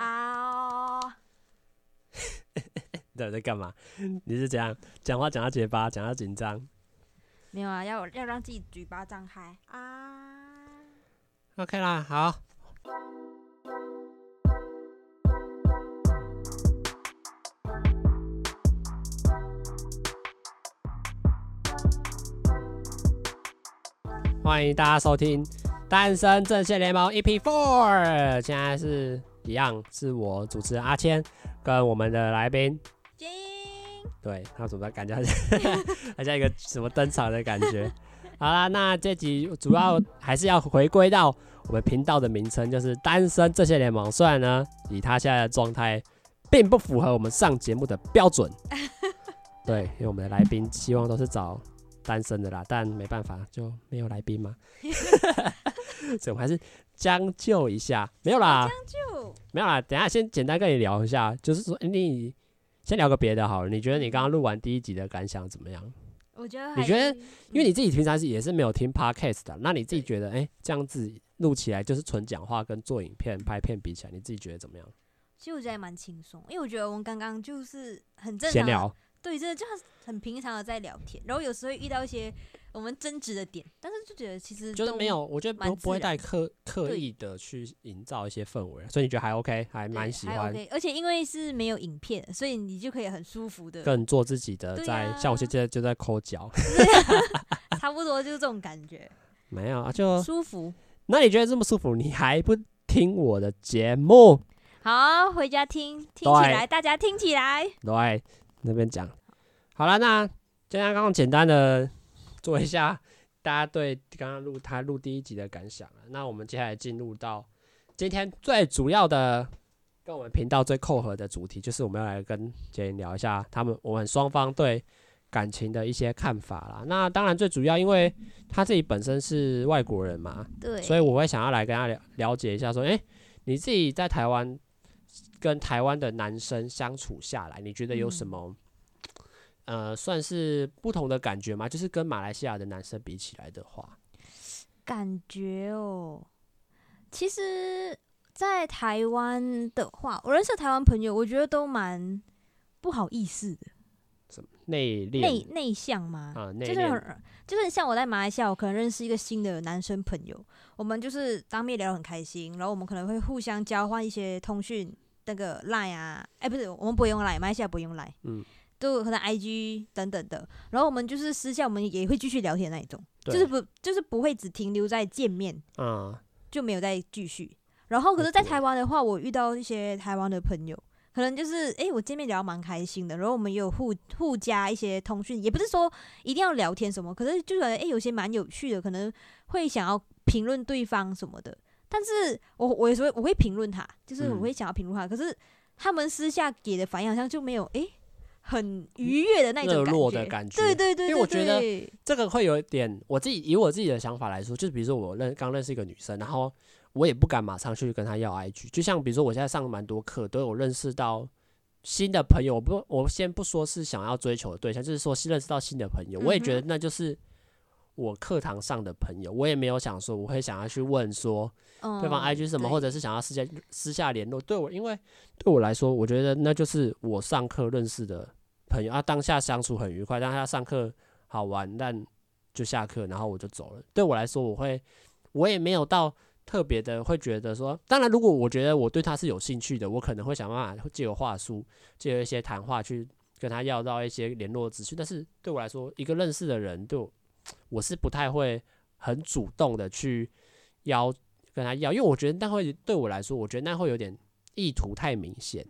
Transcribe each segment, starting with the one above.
啊！你在干嘛？你是怎样讲话讲到结巴，讲到紧张？没有啊，要要让自己嘴巴张开啊。OK 啦，好。欢迎大家收听《单身阵线联盟》EP Four。现在是一样，是我主持人阿谦跟我们的来宾金。对，他怎么感觉好 像好像一个什么登场的感觉？好啦，那这集主要还是要回归到我们频道的名称，就是《单身这些联盟》。虽然呢，以他现在的状态，并不符合我们上节目的标准。对，因为我们的来宾希望都是找。单身的啦，但没办法，就没有来宾嘛，所以我们还是将就一下，没有啦，将就没有啦。等下先简单跟你聊一下，就是说，欸、你先聊个别的好了。你觉得你刚刚录完第一集的感想怎么样？我觉得，你觉得，因为你自己平常是也是没有听 podcast 的，那你自己觉得，哎、欸，这样子录起来就是纯讲话，跟做影片拍片比起来，你自己觉得怎么样？其实我觉得还蛮轻松，因为我觉得我们刚刚就是很正常。对，真的就很平常的在聊天，然后有时候会遇到一些我们争执的点，但是就觉得其实就是没有，我觉得不不会带刻刻意的去营造一些氛围，所以你觉得还 OK，还蛮喜欢。OK，而且因为是没有影片，所以你就可以很舒服的更做自己的在，在、啊、像我现在就在抠脚，差不多就是这种感觉。没有啊，就舒服。那你觉得这么舒服，你还不听我的节目？好，回家听，听起来，大家听起来，对。那边讲好了，那就像刚刚简单的做一下大家对刚刚录他录第一集的感想。那我们接下来进入到今天最主要的，跟我们频道最扣合的主题，就是我们要来跟杰林聊一下他们我们双方对感情的一些看法啦。那当然最主要，因为他自己本身是外国人嘛，对，所以我会想要来跟他了了解一下，说，诶，你自己在台湾。跟台湾的男生相处下来，你觉得有什么、嗯、呃，算是不同的感觉吗？就是跟马来西亚的男生比起来的话，感觉哦，其实，在台湾的话，我认识台湾朋友，我觉得都蛮不好意思的，什么内敛、内内向吗？啊，就是很就是像我在马来西亚，我可能认识一个新的男生朋友，我们就是当面聊得很开心，然后我们可能会互相交换一些通讯。那个 Line 啊，哎、欸，不是，我们不用 Line，马来西亚不用 Line，嗯，都可能 IG 等等的。然后我们就是私下，我们也会继续聊天那一种，就是不，就是不会只停留在见面，嗯，就没有再继续。然后，可是，在台湾的话，我遇到一些台湾的朋友，可能就是，哎、欸，我见面聊蛮开心的，然后我们也有互互加一些通讯，也不是说一定要聊天什么，可是就是，哎、欸，有些蛮有趣的，可能会想要评论对方什么的。但是我我有时候我会评论他，就是我会想要评论他、嗯，可是他们私下给的反应好像就没有诶、欸，很愉悦的那种热络的感觉。对对对，对，因为我觉得这个会有一点，我自己以我自己的想法来说，就是比如说我认刚认识一个女生，然后我也不敢马上去跟她要 IG，就像比如说我现在上蛮多课，都有认识到新的朋友，我不我先不说是想要追求的对象，就是说新认识到新的朋友，我也觉得那就是。我课堂上的朋友，我也没有想说我会想要去问说对方 IG 什么，或者是想要私下私下联络。对我，因为对我来说，我觉得那就是我上课认识的朋友啊，当下相处很愉快，当下上课好玩，但就下课，然后我就走了。对我来说，我会我也没有到特别的会觉得说，当然，如果我觉得我对他是有兴趣的，我可能会想办法借由话术，借一些谈话去跟他要到一些联络资讯。但是对我来说，一个认识的人对我。我是不太会很主动的去邀跟他要，因为我觉得那会对我来说，我觉得那会有点意图太明显。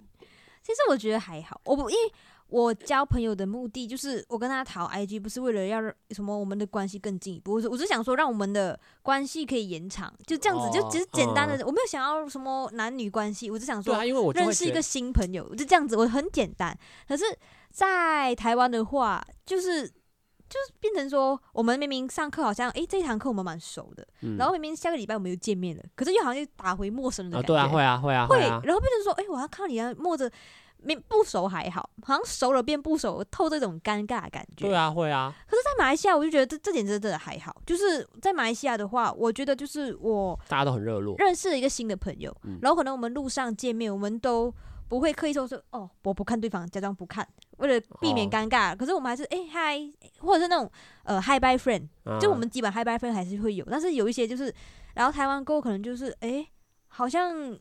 其实我觉得还好，我不因为我交朋友的目的就是我跟他讨 IG，不是为了要什么我们的关系更进一步，我我是想说让我们的关系可以延长，就这样子，就只是简单的，我没有想要什么男女关系，我只想说，对啊，因为我认识一个新朋友，就这样子，我很简单。可是，在台湾的话，就是。就是变成说，我们明明上课好像，诶、欸，这一堂课我们蛮熟的、嗯，然后明明下个礼拜我们又见面了，可是又好像又打回陌生人的感觉。哦、对啊，会啊，会啊，会啊。然后变成说，诶、欸，我要看你啊，摸着没不熟还好，好像熟了变不熟，透这种尴尬的感觉。对啊，会啊。可是，在马来西亚，我就觉得这这点真的还好。就是在马来西亚的话，我觉得就是我大家都很热络，认识了一个新的朋友，嗯、然后可能我们路上见面，我们都不会刻意说说哦，我不看对方，假装不看，为了避免尴尬。哦、可是我们还是哎嗨，或者是那种呃 hi bye friend，、啊、就我们基本 hi bye friend 还是会有。但是有一些就是，然后台湾过后可能就是哎，好像。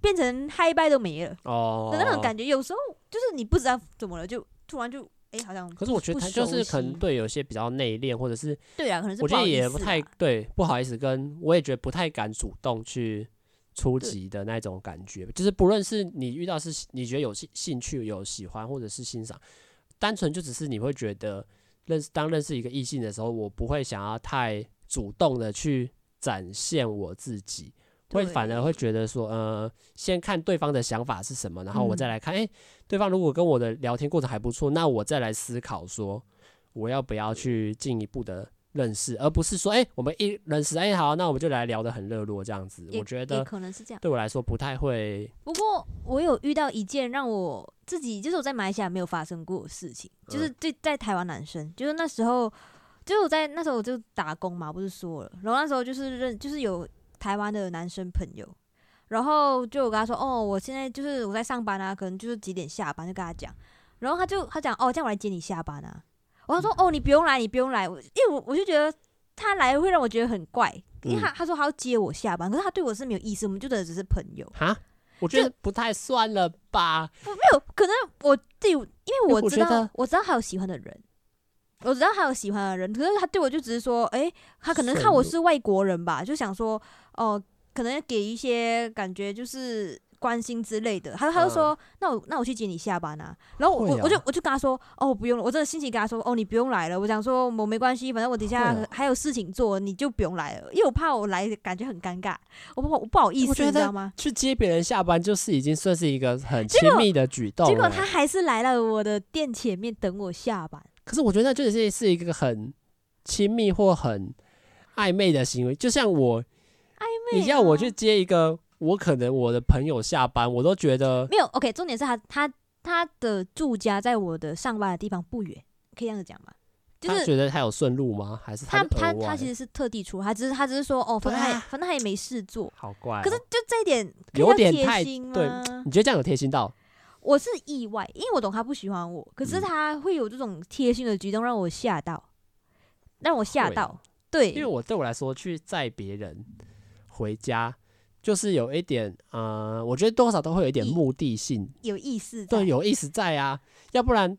变成嗨拜都没了哦的那种感觉，有时候就是你不知道怎么了，就突然就哎、欸，好像。可是我觉得他就是可能对有些比较内敛，或者是对啊，可能是我觉得也不太对，不好意思跟我也觉得不太敢主动去出击的那种感觉。就是不论是你遇到是你觉得有兴兴趣、有喜欢或者是欣赏，单纯就只是你会觉得认识当认识一个异性的时候，我不会想要太主动的去展现我自己。会反而会觉得说，呃，先看对方的想法是什么，然后我再来看，哎、嗯，对方如果跟我的聊天过程还不错，那我再来思考说，我要不要去进一步的认识，而不是说，哎，我们一认识，哎，好，那我们就来聊得很热络这样子。我觉得可能是这样，对我来说不太会。不过我有遇到一件让我自己，就是我在马来西亚没有发生过的事情，就是对在台湾男生，就是那时候，就是我在那时候我就打工嘛，不是说了，然后那时候就是认，就是有。台湾的男生朋友，然后就我跟他说，哦，我现在就是我在上班啊，可能就是几点下班，就跟他讲，然后他就他讲，哦，这样我来接你下班啊。我他说，哦，你不用来，你不用来，因为我我就觉得他来会让我觉得很怪，因为他他说他要接我下班，可是他对我是没有意思，我们就真的只是朋友。哈，我觉得不太算了吧？没有，可能我自己，因为我知道我，我知道他有喜欢的人。我知道他有喜欢的人，可是他对我就只是说，哎、欸，他可能看我是外国人吧，就想说，哦、呃，可能给一些感觉就是关心之类的。他他就说，嗯、那我那我去接你下班啊。然后我、啊、我就我就跟他说，哦，不用了，我真的心情跟他说，哦，你不用来了。我想说，我没关系，反正我等下还有事情做，你就不用来了，因为我怕我来感觉很尴尬，我不我不好意思，你知道吗？去接别人下班就是已经算是一个很亲密的举动，结果他还是来了我的店前面等我下班。可是我觉得这就是是一个很亲密或很暧昧的行为，就像我暧昧，你要我去接一个，我可能我的朋友下班，我都觉得没有。OK，重点是他他他的住家在我的上班的地方不远，可以这样子讲吗？就是觉得他有顺路吗？还是他他他其实是特地出，他只是他只是说哦，反正他也反正他也没事做，好怪。可是就这一点有点贴心，对，你觉得这样有贴心到？我是意外，因为我懂他不喜欢我，可是他会有这种贴心的举动让我吓到，让我吓到。对，因为我对我来说去载别人回家，就是有一点，呃，我觉得多少都会有一点目的性，有意思，对，有意思在啊，要不然，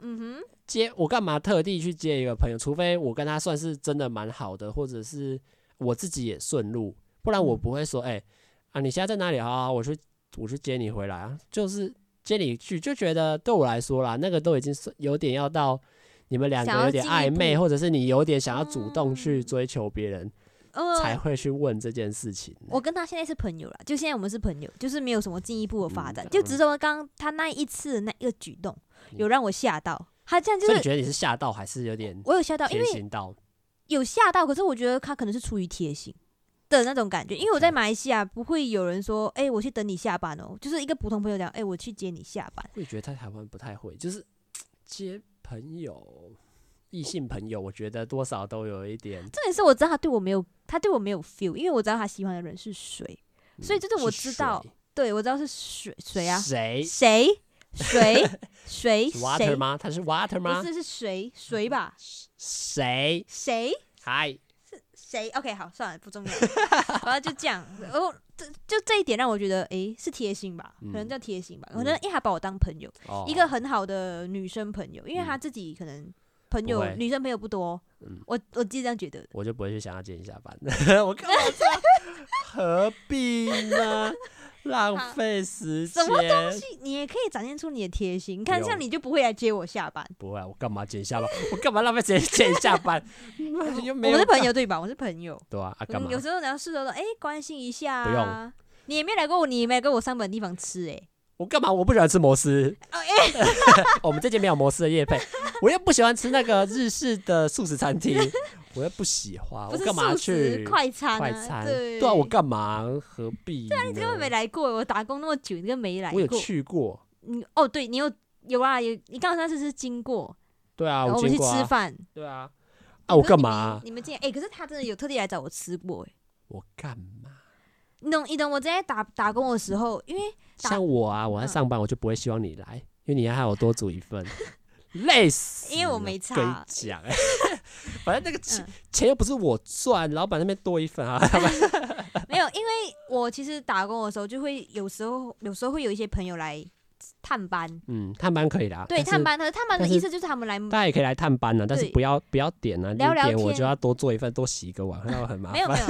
嗯哼，接我干嘛特地去接一个朋友？除非我跟他算是真的蛮好的，或者是我自己也顺路，不然我不会说，哎、欸，啊，你现在在哪里啊？我去。我去接你回来啊，就是接你去，就觉得对我来说啦，那个都已经是有点要到你们两个有点暧昧，或者是你有点想要主动去追求别人，嗯、才会去问这件事情。我跟他现在是朋友了，就现在我们是朋友，就是没有什么进一步的发展，嗯、就只是说刚刚他那一次的那一个举动有让我吓到，他这样就是。你觉得你是吓到还是有点？我有吓到，因为有吓到，可是我觉得他可能是出于贴心。的那种感觉，因为我在马来西亚不会有人说，哎、欸，我去等你下班哦，就是一个普通朋友讲，哎、欸，我去接你下班。会觉得在台湾不太会，就是接朋友、异性朋友，我觉得多少都有一点。重点是我知道他对我没有，他对我没有 feel，因为我知道他喜欢的人是谁，所以就是我知道，对我知道是谁谁啊？谁谁谁 谁？Water 吗？他是 Water 吗？不是，是谁谁吧？谁谁？Hi。谁？OK，好，算了，不重要。然后就这样，哦，这就这一点让我觉得，哎、欸，是贴心吧？可能叫贴心吧？嗯、可能因为他把我当朋友，嗯、一个很好的女生朋友，因为他自己可能朋友女生朋友不多。嗯、我我自己这样觉得，我就不会去想要接你下班。我干嘛何必呢？浪费时间，什么东西？你也可以展现出你的贴心。你看，像你就不会来接我下班。不会啊，我干嘛接你下班？我干嘛浪费时间接你下班？我们是朋友对吧？我是朋友。对啊，干嘛？有时候你要试着说，哎，关心一下。不用。你也没来过我，你也没来过我上班的地方吃，哎。我干嘛？我不喜欢吃摩斯。我们这间没有摩斯的夜配。我又不喜欢吃那个日式的素食餐厅。我又不喜欢，我干嘛去快餐？快餐，对对啊，我干嘛？何必？对啊，你根本没来过，我打工那么久，你根本没来过。我有去过。你哦，对你有有啊，有你刚刚那次是经过。对啊，我们去吃饭。对啊。啊，我干嘛？你们今天哎，可是他真的有特地来找我吃过哎。我干嘛？你懂？你懂？我在打打工的时候，因为像我啊，我在上班，我就不会希望你来，因为你还要我多煮一份。累死！因为我没差。跟你讲，哎，反正那个钱钱又不是我赚，老板那边多一份啊。没有，因为我其实打工的时候，就会有时候有时候会有一些朋友来探班。嗯，探班可以的。对，探班，他探班的意思就是他们来，大家也可以来探班呢，但是不要不要点啊，聊聊天，我就要多做一份，多洗一个碗，那很麻烦。没有没有，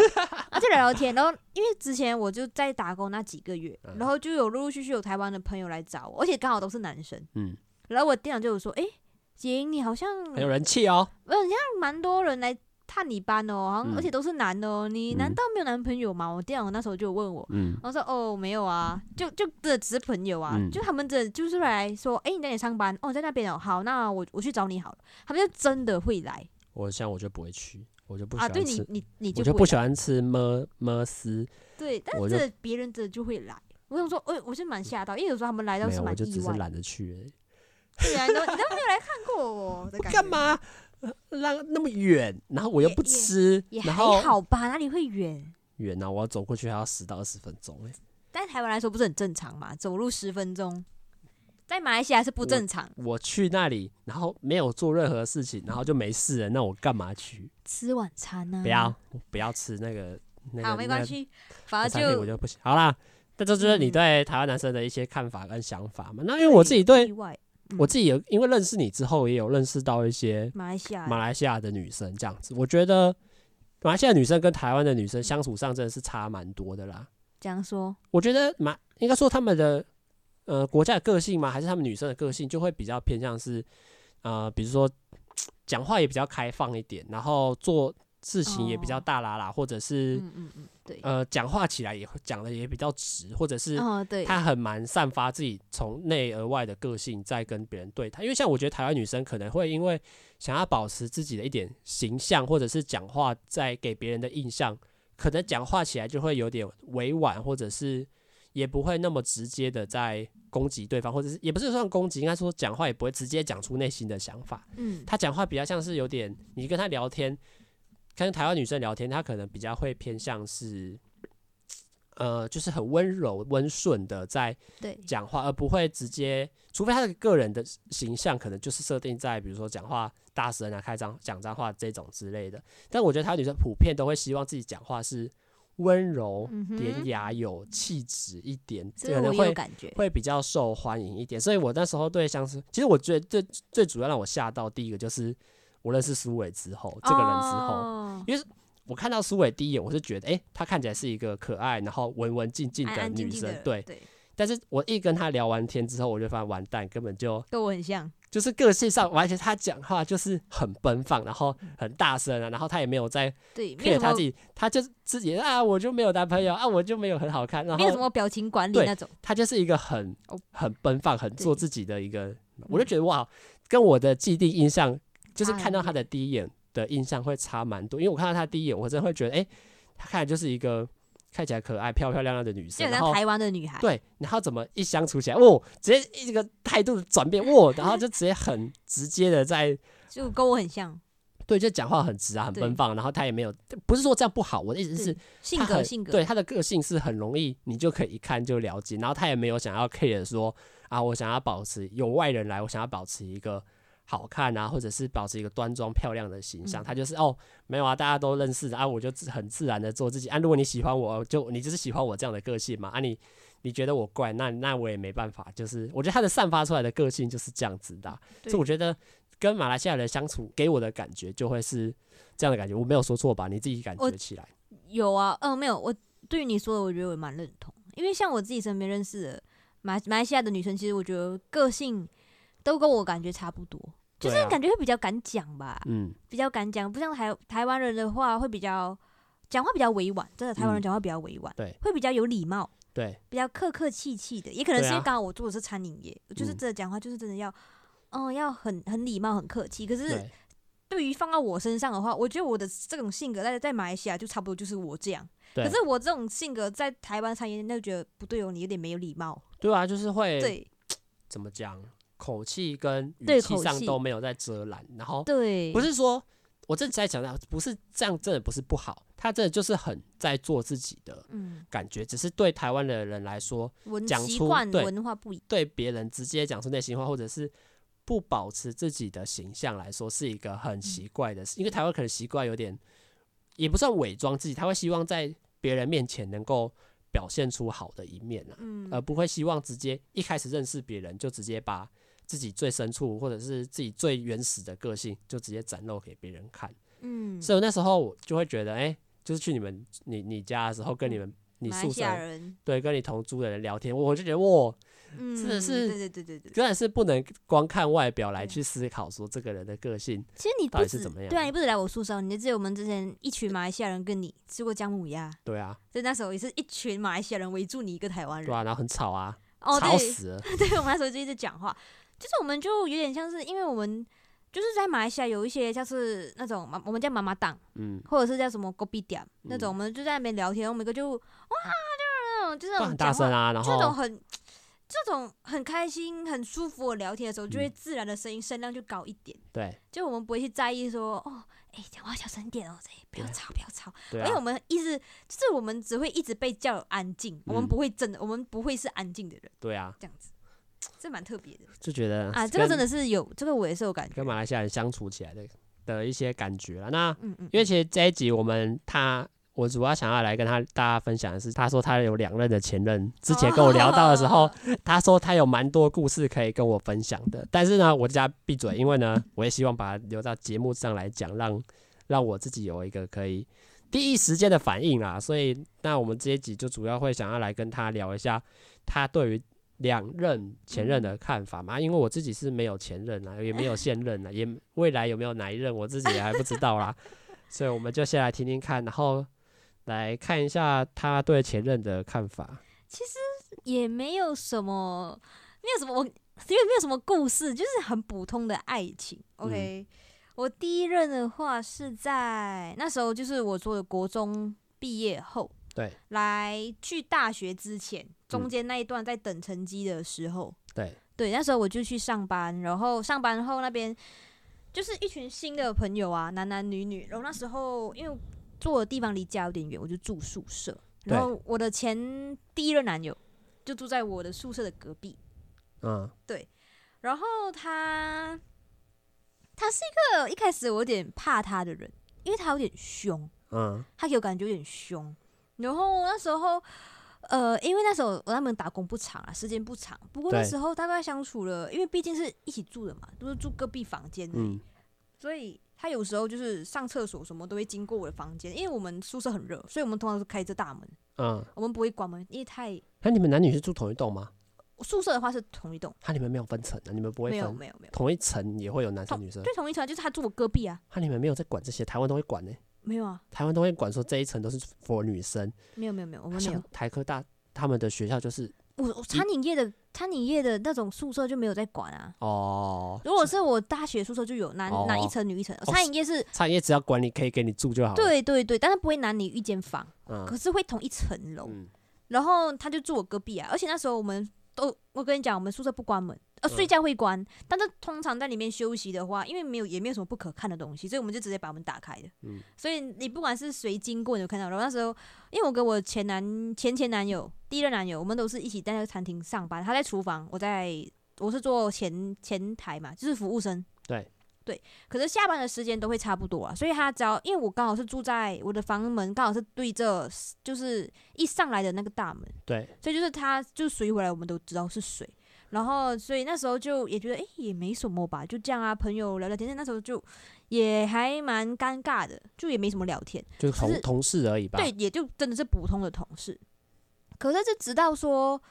而且聊聊天，然后因为之前我就在打工那几个月，然后就有陆陆续续有台湾的朋友来找我，而且刚好都是男生。嗯。然后我店长就有说：“哎、欸，姐，你好像很有人气哦，嗯，像蛮多人来探你班哦，好像而且都是男的哦，你难道没有男朋友吗？”我店长那时候就问我，嗯，我说：“哦，没有啊，就就这只是朋友啊，嗯、就他们这就是来说，哎、欸，你在哪里上班？哦，在那边哦，好，那我我去找你好了。他们就真的会来。我像我就不会去，我就不喜欢吃，啊、对你你你就我就不喜欢吃么么丝，对，但是这别人这就会来。我想说，哎，我是蛮吓到，因为有时候他们来到是蛮意外，我就只是懒得去。”对啊，你都你都没有来看过我的感觉。干嘛？让那么远，然后我又不吃，也还好吧？哪里会远？远啊！我要走过去还要十到二十分钟哎。在台湾来说不是很正常嘛？走路十分钟，在马来西亚是不正常。我去那里，然后没有做任何事情，然后就没事了，那我干嘛去？吃晚餐呢？不要，不要吃那个。好，没关系，反正就我就不行。好啦，这就是你对台湾男生的一些看法跟想法嘛。那因为我自己对。我自己有因为认识你之后，也有认识到一些马来西亚马来西亚的女生这样子。我觉得马来西亚女生跟台湾的女生相处上真的是差蛮多的啦。这样说，我觉得马应该说他们的呃国家的个性嘛，还是他们女生的个性就会比较偏向是呃，比如说讲话也比较开放一点，然后做事情也比较大剌剌，或者是嗯嗯嗯。对，呃，讲话起来也讲的也比较直，或者是他很蛮散发自己从内而外的个性，在跟别人对谈。因为像我觉得台湾女生可能会因为想要保持自己的一点形象，或者是讲话在给别人的印象，可能讲话起来就会有点委婉，或者是也不会那么直接的在攻击对方，或者是也不是算攻击，应该说讲话也不会直接讲出内心的想法。嗯，他讲话比较像是有点，你跟他聊天。跟台湾女生聊天，她可能比较会偏向是，呃，就是很温柔、温顺的在讲话，而不会直接，除非她的个人的形象可能就是设定在，比如说讲话大声啊、开张讲脏话这种之类的。但我觉得台湾女生普遍都会希望自己讲话是温柔、典雅、有气质一点，可能会会比较受欢迎一点。所以我那时候对像是，其实我觉得最最主要让我吓到第一个就是。我认识苏伟之后，这个人之后，oh. 因为我看到苏伟第一眼，我是觉得，哎、欸，她看起来是一个可爱，然后文文静静的女生，安安静静，对。对。但是我一跟她聊完天之后，我就发现完蛋，根本就跟我很像，就是个性上，完全他讲话就是很奔放，然后很大声啊，然后他也没有在骗他自己，他就自己啊，我就没有男朋友啊，我就没有很好看，然后没有什么表情管理那种，他就是一个很很奔放、很做自己的一个，我就觉得哇，跟我的既定印象。就是看到他的第一眼的印象会差蛮多，因为我看到他第一眼，我真的会觉得，哎、欸，他看来就是一个看起来可爱、漂漂亮亮的女生，像台湾的女孩。对，然后怎么一相处起来，哦，直接一个态度的转变，哦，然后就直接很直接的在，就跟我很像。对，就讲话很直啊，很奔放，然后他也没有，不是说这样不好，我的意思是性格性格，对他的个性是很容易，你就可以一看就了解，然后他也没有想要 care 说啊，我想要保持有外人来，我想要保持一个。好看啊，或者是保持一个端庄漂亮的形象，嗯、他就是哦，没有啊，大家都认识的啊，我就很自然的做自己啊。如果你喜欢我，就你就是喜欢我这样的个性嘛啊你，你你觉得我怪，那那我也没办法，就是我觉得他的散发出来的个性就是这样子的，啊，所以我觉得跟马来西亚人相处给我的感觉就会是这样的感觉，我没有说错吧？你自己感觉起来？有啊，嗯，没有，我对于你说的，我觉得我蛮认同，因为像我自己身边认识的马马来西亚的女生，其实我觉得个性。都跟我感觉差不多，就是感觉会比较敢讲吧，嗯，比较敢讲，不像台台湾人的话会比较讲话比较委婉，真的台湾人讲话比较委婉，对，会比较有礼貌，对，比较客客气气的，也可能是因为刚好我做的是餐饮业，就是真的讲话就是真的要，嗯，要很很礼貌很客气，可是对。于放到我身上的话，我觉得我的这种性格在在马来西亚就差不多就是我这样。可是我这种性格在台湾餐饮，那就觉得不对哦，你有点没有礼貌。对啊，就是会对。怎么讲，口气跟语气上都没有在遮拦，然后对，不是说我正在讲的，不是这样，真的不是不好，他真的就是很在做自己的感觉，嗯、只是对台湾的人来说，讲出对文化不一，对别人直接讲出内心话，或者是。不保持自己的形象来说，是一个很奇怪的事。因为台湾可能习惯有点，也不算伪装自己，他会希望在别人面前能够表现出好的一面啊，而不会希望直接一开始认识别人就直接把自己最深处或者是自己最原始的个性就直接展露给别人看。嗯，所以那时候我就会觉得，哎，就是去你们你你家的时候，跟你们你宿舍人对跟你同租的人聊天，我就觉得哇。嗯，真的是，对对对对对，当然是不能光看外表来去思考说这个人的个性。其实你到底是怎么样？对啊，你不止来我宿舍，你记得我们之前一群马来西亚人跟你吃过姜母鸭。对啊，所以那时候也是一群马来西亚人围住你一个台湾人。对啊，然后很吵啊，哦、吵死了。对，我们那时候就一直讲话，就是我们就有点像是，因为我们就是在马来西亚有一些像是那种我们叫妈妈档，嗯，或者是叫什么 kopitiam 那种，我们就在那边聊天，我们一个就哇，就是那种就是很大声啊，然后这种很。这种很开心、很舒服的聊天的时候，就会自然的声音声量就高一点。对，就我们不会去在意说，哦，哎，讲话小声点哦，这不要吵，不要吵。对，因为我们一直就是我们只会一直被叫安静，我们不会真的，我们不会是安静的人。对啊，这样子，这蛮特别的。就觉得啊，这个真的是有，这个我也是有感觉，跟马来西亚人相处起来的的一些感觉了。那嗯嗯因为其实这一集我们他。我主要想要来跟他大家分享的是，他说他有两任的前任，之前跟我聊到的时候，他说他有蛮多故事可以跟我分享的。但是呢，我就叫他闭嘴，因为呢，我也希望把它留到节目上来讲，让让我自己有一个可以第一时间的反应啦。所以，那我们这一集就主要会想要来跟他聊一下他对于两任前任的看法嘛。因为我自己是没有前任啊，也没有 现任啊，也未来有没有哪一任，我自己也还不知道啦。所以，我们就先来听听看，然后。来看一下他对前任的看法。其实也没有什么，没有什么，我因为没有什么故事，就是很普通的爱情。OK，、嗯、我第一任的话是在那时候，就是我做的国中毕业后，对，来去大学之前，中间那一段在等成绩的时候，对，对，那时候我就去上班，然后上班后那边就是一群新的朋友啊，男男女女，然后那时候因为。住的地方离家有点远，我就住宿舍。然后我的前第一任男友就住在我的宿舍的隔壁。嗯，对。然后他他是一个一开始我有点怕他的人，因为他有点凶。嗯，他给我感觉有点凶。然后那时候，呃，因为那时候我他们打工不长啊，时间不长。不过那时候大概相处了，因为毕竟是一起住的嘛，都是住隔壁房间。嗯，所以。他有时候就是上厕所什么都会经过我的房间，因为我们宿舍很热，所以我们通常是开着大门。嗯，我们不会关门，因为太……那你们男女是住同一栋吗？宿舍的话是同一栋。他你们没有分层的，你们不会分？没有没有没有。同一层也会有男生女生？对，同一层就是他住我隔壁啊。他你们没有在管这些？台湾都会管呢、欸。没有啊，台湾都会管说这一层都是 for 女生。没有没有没有，我们没有。台科大他们的学校就是。我我餐饮业的餐饮业的那种宿舍就没有在管啊。哦，如果是我大学宿舍就有男男一层女一层。餐饮业是餐饮业只要管理可以给你住就好。对对对，但是不会男女一间房，可是会同一层楼。然后他就住我隔壁啊，而且那时候我们都我跟你讲，我们宿舍不关门。呃，睡觉会关，但是通常在里面休息的话，因为没有也没有什么不可看的东西，所以我们就直接把门打开的。嗯，所以你不管是谁经过，你就看到。然后那时候，因为我跟我前男前前男友第一任男友，我们都是一起在那个餐厅上班，他在厨房，我在我是做前前台嘛，就是服务生。对对，可是下班的时间都会差不多啊，所以他只要因为我刚好是住在我的房门，刚好是对着就是一上来的那个大门。对，所以就是他就谁回来，我们都知道是谁。然后，所以那时候就也觉得，哎，也没什么吧，就这样啊，朋友聊聊天。那时候就也还蛮尴尬的，就也没什么聊天，就是同同事而已吧。对，也就真的是普通的同事。可是就直到说，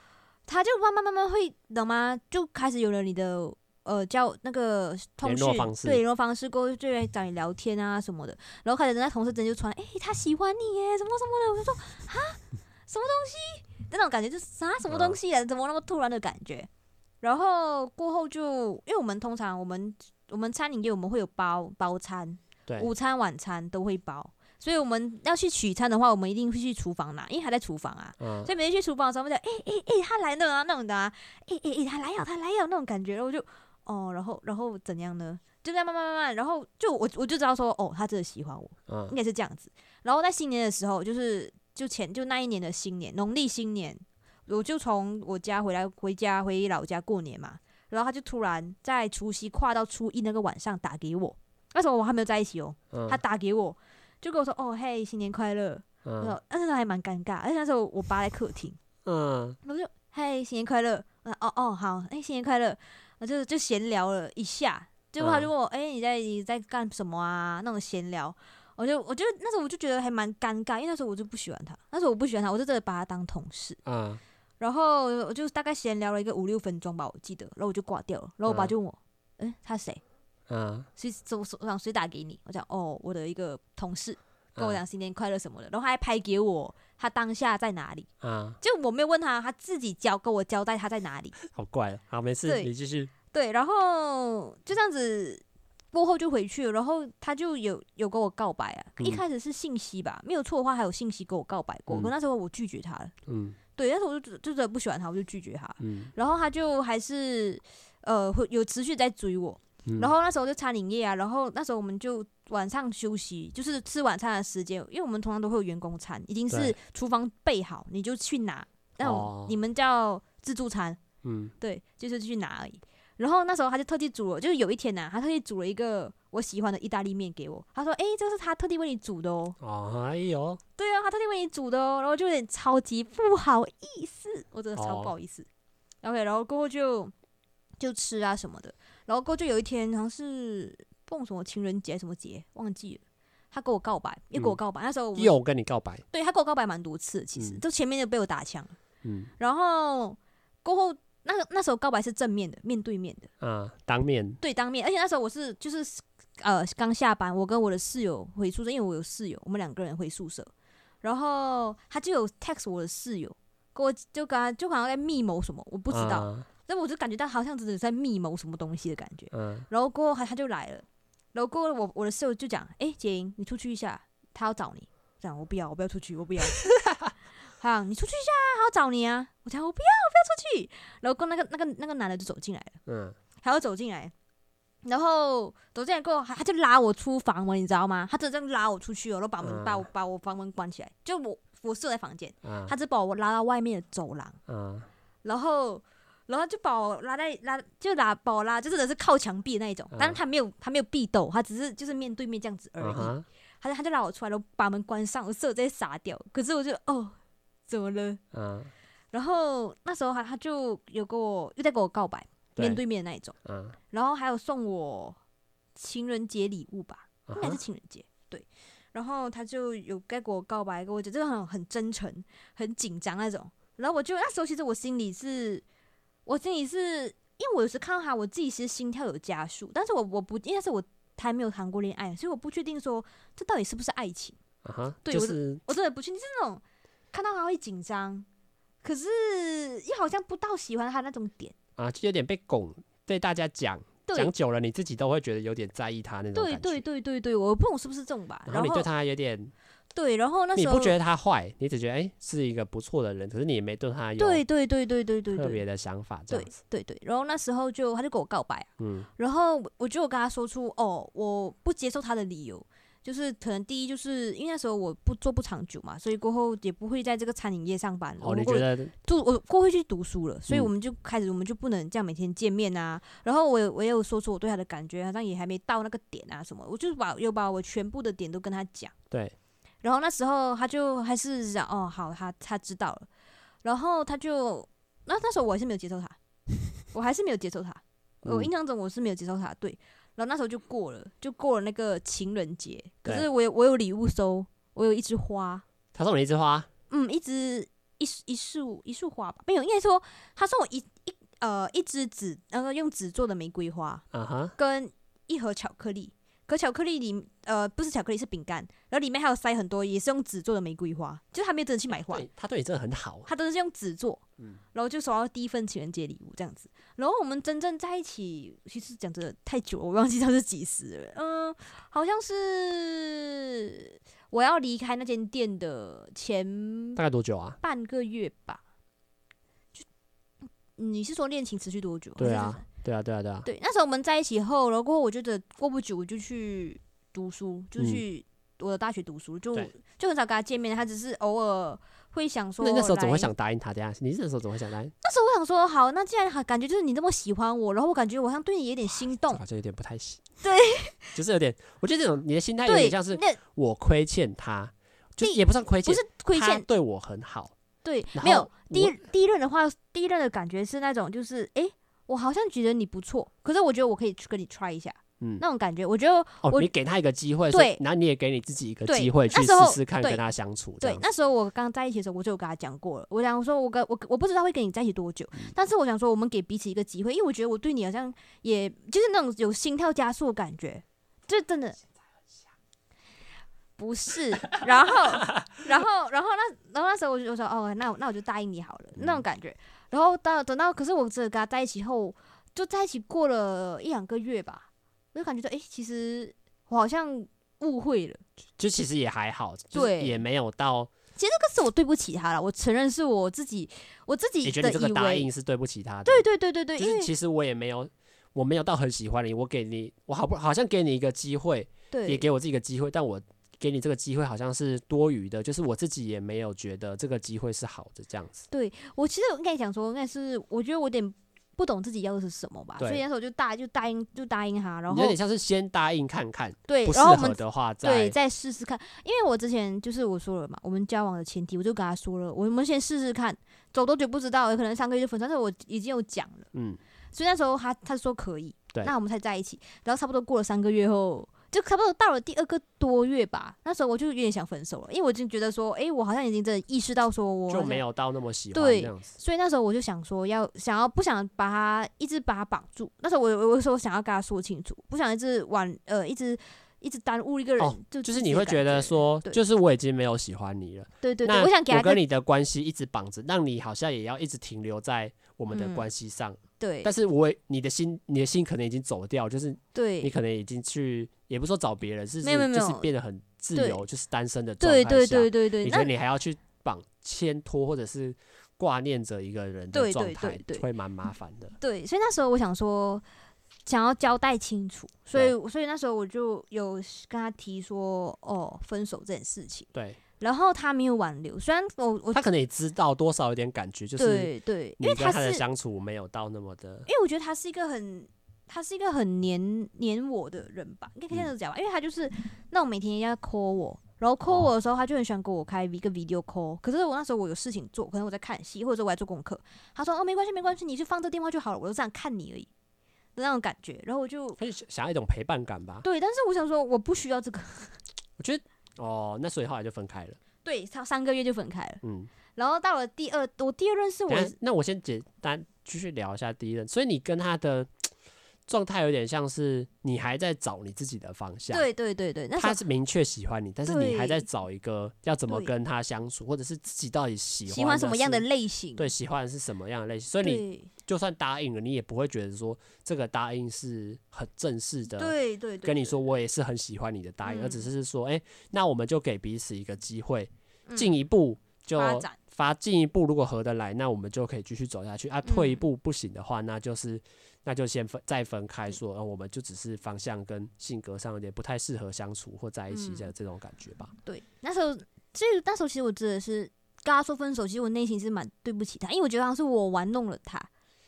他就慢慢慢慢会懂吗？就开始有了你的呃叫那个通讯对联络方式，过后就来找你聊天啊什么的。然后开始人家同事真就传，哎，他喜欢你耶，什么什么的。我就说啊，什么东西？那种感觉就是啥什么东西啊？怎么那么突然的感觉？然后过后就，因为我们通常我们我们餐饮业我们会有包包餐，对，午餐晚餐都会包。所以我们要去取餐的话，我们一定会去厨房拿，因为还在厨房啊。嗯、所以每天去厨房的时候，我们就哎哎哎，他来了啊，那种的啊，哎哎哎，他来了，他来了那种感觉，然后我就哦，然后然后怎样呢？就这样慢慢慢慢，然后就我我就知道说，哦，他真的喜欢我，嗯、应该是这样子。然后在新年的时候，就是就前就那一年的新年，农历新年，我就从我家回来回家回老家过年嘛。然后他就突然在除夕跨到初一那个晚上打给我，那时候我还没有在一起哦，嗯、他打给我。就跟我说：“哦，嘿，新年快乐。”嗯，那时候还蛮尴尬，而且那时候我爸在客厅，嗯，我就：“嘿，新年快乐。”哦哦，好，哎，新年快乐。就就闲聊了一下，结果他就问我：“哎，你在你在干什么啊？”那种闲聊，我就我就那时候我就觉得还蛮尴尬，因为那时候我就不喜欢他，那时候我不喜欢他，我就真的把他当同事。嗯，然后我就大概闲聊了一个五六分钟吧，我记得，然后我就挂掉了。然后我爸就问我：“哎，他谁？”嗯，谁手手上谁打给你？我讲哦，我的一个同事跟我讲新年快乐什么的，然后他还拍给我他当下在哪里。嗯，就我没有问他，他自己交跟我交代他在哪里。好怪，好没事，你继续。对，然后就这样子过后就回去了，然后他就有有跟我告白啊。嗯、一开始是信息吧，没有错的话还有信息跟我告白过，可、嗯、那时候我拒绝他了。嗯，对，那时候我就就真的不喜欢他，我就拒绝他。嗯，然后他就还是呃会有持续在追我。然后那时候就餐饮业啊，然后那时候我们就晚上休息，就是吃晚餐的时间，因为我们通常都会有员工餐，已经是厨房备好，你就去拿。那种你们叫自助餐，嗯，对，就是去拿而已。然后那时候他就特地煮了，就是有一天呢、啊，他特地煮了一个我喜欢的意大利面给我。他说：“哎，这是他特地为你煮的哦。”哎呦，对啊，他特地为你煮的哦。然后就有点超级不好意思，我真的超不好意思。哦、OK，然后过后就就吃啊什么的。然后过后就有一天，好像是蹦什么情人节什么节，忘记了。他跟我告白，又跟我告白。嗯、那时候我又跟你告白，对他跟我告白蛮多次，其实，就、嗯、前面就被我打枪。嗯。然后过后，那个那时候告白是正面的，面对面的。啊，当面。对，当面。而且那时候我是就是呃刚下班，我跟我的室友回宿舍，因为我有室友，我们两个人回宿舍。然后他就有 text 我的室友，跟我就跟他就好像在密谋什么，我不知道。啊。但我就感觉到好像真的在密谋什么东西的感觉，嗯，然后过后他他就来了，然后过后我我的室友就讲，哎、欸，杰英，你出去一下，他要找你，这样我不要，我不要出去，我不要，好，你出去一下，他要找你啊，我讲我不要，我不要出去，然后跟那个那个那个男的就走进来了，嗯，还要走进来，然后走进来过后，他就拉我出房门，你知道吗？他就这样拉我出去哦，然后把门、嗯、把我把我房门关起来，就我我设在房间，嗯、他就把我拉到外面的走廊，嗯，然后。然后就把我拉在拉，就拉把我拉，就真的是靠墙壁的那一种。但是他没有，他没有壁斗，他只是就是面对面这样子而已。Uh. 他就他就拉我出来，然后把门关上，我室友直接傻掉。可是我就哦，怎么了？嗯、uh。然后那时候他他就有跟我又在跟我告白，对面对面的那一种。嗯、uh。然后还有送我情人节礼物吧，应该是情人节。对。然后他就有该跟我告白，给我讲这个很很真诚、很紧张那种。然后我就那时候其实我心里是。我心里是因为我有时看到他，我自己其实心跳有加速，但是我我不，应该是我还没有谈过恋爱，所以我不确定说这到底是不是爱情。啊哈，对，就是我真的不确定，是那种看到他会紧张，可是又好像不到喜欢他那种点啊，就有点被拱，对大家讲讲久了，你自己都会觉得有点在意他那种。对对对对对，我不懂是不是这种吧。然后你对他有点。对，然后那时候你不觉得他坏，你只觉得哎、欸、是一个不错的人，可是你也没对他有对对对对对对特别的想法，这样子对对对。然后那时候就他就跟我告白，嗯，然后我就跟他说出哦我不接受他的理由，就是可能第一就是因为那时候我不做不长久嘛，所以过后也不会在这个餐饮业上班。哦，你觉得就我过会去读书了，所以我们就开始我们就不能这样每天见面啊。嗯、然后我我也有说出我对他的感觉，好像也还没到那个点啊什么，我就是把又把我全部的点都跟他讲，对。然后那时候他就还是讲哦好，他他知道了，然后他就那那时候我还是没有接受他，我还是没有接受他，我印象中我是没有接受他，对，然后那时候就过了，就过了那个情人节，可是我有我有礼物收，我有一枝花，他送你一枝花，嗯，一枝一一束一束花吧，没有，应该说他送我一一呃一支纸，然后用纸做的玫瑰花，跟一盒巧克力。可巧克力里呃不是巧克力是饼干，然后里面还有塞很多也是用纸做的玫瑰花，就是他没有真的去买花，他对你真的很好，他都是用纸做，嗯，然后就收到第一份情人节礼物这样子，然后我们真正在一起，其实讲真的太久了，我忘记他是几时了，嗯、呃，好像是我要离开那间店的前大概多久啊？半个月吧。你是说恋情持续多久？对啊，对啊，对啊，对啊。对，那时候我们在一起后，然后过后我觉得过不久我就去读书，就去我的大学读书，就就很少跟他见面。他只是偶尔会想说，那那时候总会想答应他这样。你那时候总会想答应？那时候我想说，好，那既然感觉就是你这么喜欢我，然后我感觉我好像对你有点心动，好像有点不太行。对，就是有点，我觉得这种你的心态有点像是我亏欠他，就也不算亏欠，不是亏欠，对我很好。对，没有第一第一任的话，第一任的感觉是那种，就是哎、欸，我好像觉得你不错，可是我觉得我可以去跟你 try 一下，嗯，那种感觉，我觉得你给他一个机会，对，然后你也给你自己一个机会去试试看跟他相处。对，那时候我刚在一起的时候，我就有跟他讲过了，我想说我跟我我不知道会跟你在一起多久，嗯、但是我想说我们给彼此一个机会，因为我觉得我对你好像也就是那种有心跳加速的感觉，就真的。不是，然后，然后，然后那，然后那时候我就我说，哦，那那我就答应你好了，那种感觉。然后到等到，可是我真的跟他在一起后，就在一起过了一两个月吧，我就感觉到，哎，其实我好像误会了。就其实也还好，对，也没有到。其实这个是我对不起他了，我承认是我自己，我自己的以为。你觉得这个答应是对不起他的？对对对对对，因为其实我也没有，我没有到很喜欢你，我给你，我好不好像给你一个机会，对，也给我自己一个机会，但我。给你这个机会好像是多余的，就是我自己也没有觉得这个机会是好的这样子。对，我其实应该讲说，应该是我觉得我有点不懂自己要的是什么吧，所以那时候就答就答应就答应他，然后有点像是先答应看看，对，然后我们的话再对再试试看。因为我之前就是我说了嘛，我们交往的前提我就跟他说了，我们先试试看，走多久不知道，有可能三个月就分，但是我已经有讲了，嗯，所以那时候他他说可以，对，那我们才在一起，然后差不多过了三个月后。就差不多到了第二个多月吧，那时候我就有点想分手了，因为我已经觉得说，哎、欸，我好像已经真的意识到说我就没有到那么喜欢对，所以那时候我就想说要想要不想把他一直把他绑住，那时候我我说想要跟他说清楚，不想一直挽呃一直一直耽误一个人，哦、就就是你会觉得说，就是我已经没有喜欢你了，对对对，我想给他我跟你的关系一直绑着，让你好像也要一直停留在我们的关系上。嗯对，但是我你的心，你的心可能已经走掉，就是对，你可能已经去，也不说找别人，是是就是变得很自由，就是单身的状态下，对对对对对，你觉得你还要去绑牵拖或者是挂念着一个人的状态，会蛮麻烦的。对，所以那时候我想说，想要交代清楚，所以所以那时候我就有跟他提说，哦，分手这件事情。对。然后他没有挽留，虽然我我他可能也知道多少有点感觉，就是对对，因为他的相处没有到那么的，因为我觉得他是一个很他是一个很黏黏我的人吧，应该可以这样子讲吧，因为他就是那种每天要 call 我，然后 call 我的时候，他就很喜欢给我开一个 video call，可是我那时候我有事情做，可能我在看戏，或者说我在做功课，他说哦没关系没关系，你就放这电话就好了，我就这样看你而已的那种感觉，然后我就他就想要一种陪伴感吧，对，但是我想说我不需要这个，我觉得。哦，那所以后来就分开了。对，他三个月就分开了。嗯，然后到了第二，我第二任是我。那我先简单继续聊一下第一任。所以你跟他的状态有点像是你还在找你自己的方向。对对对对，他是明确喜欢你，但是你还在找一个要怎么跟他相处，或者是自己到底喜欢喜欢什么样的类型？对，喜欢的是什么样的类型？所以你。就算答应了，你也不会觉得说这个答应是很正式的。对对对，跟你说我也是很喜欢你的答应，而只是说，哎，那我们就给彼此一个机会，进一步就发进一步，如果合得来，那我们就可以继续走下去。啊，退一步不行的话，那就是那就先分再分开，说，嗯，我们就只是方向跟性格上有点不太适合相处或在一起的这种感觉吧。对，那时候其实那时候其实我真的是跟他说分手，其实我内心是蛮对不起他，因为我觉得好像是我玩弄了他。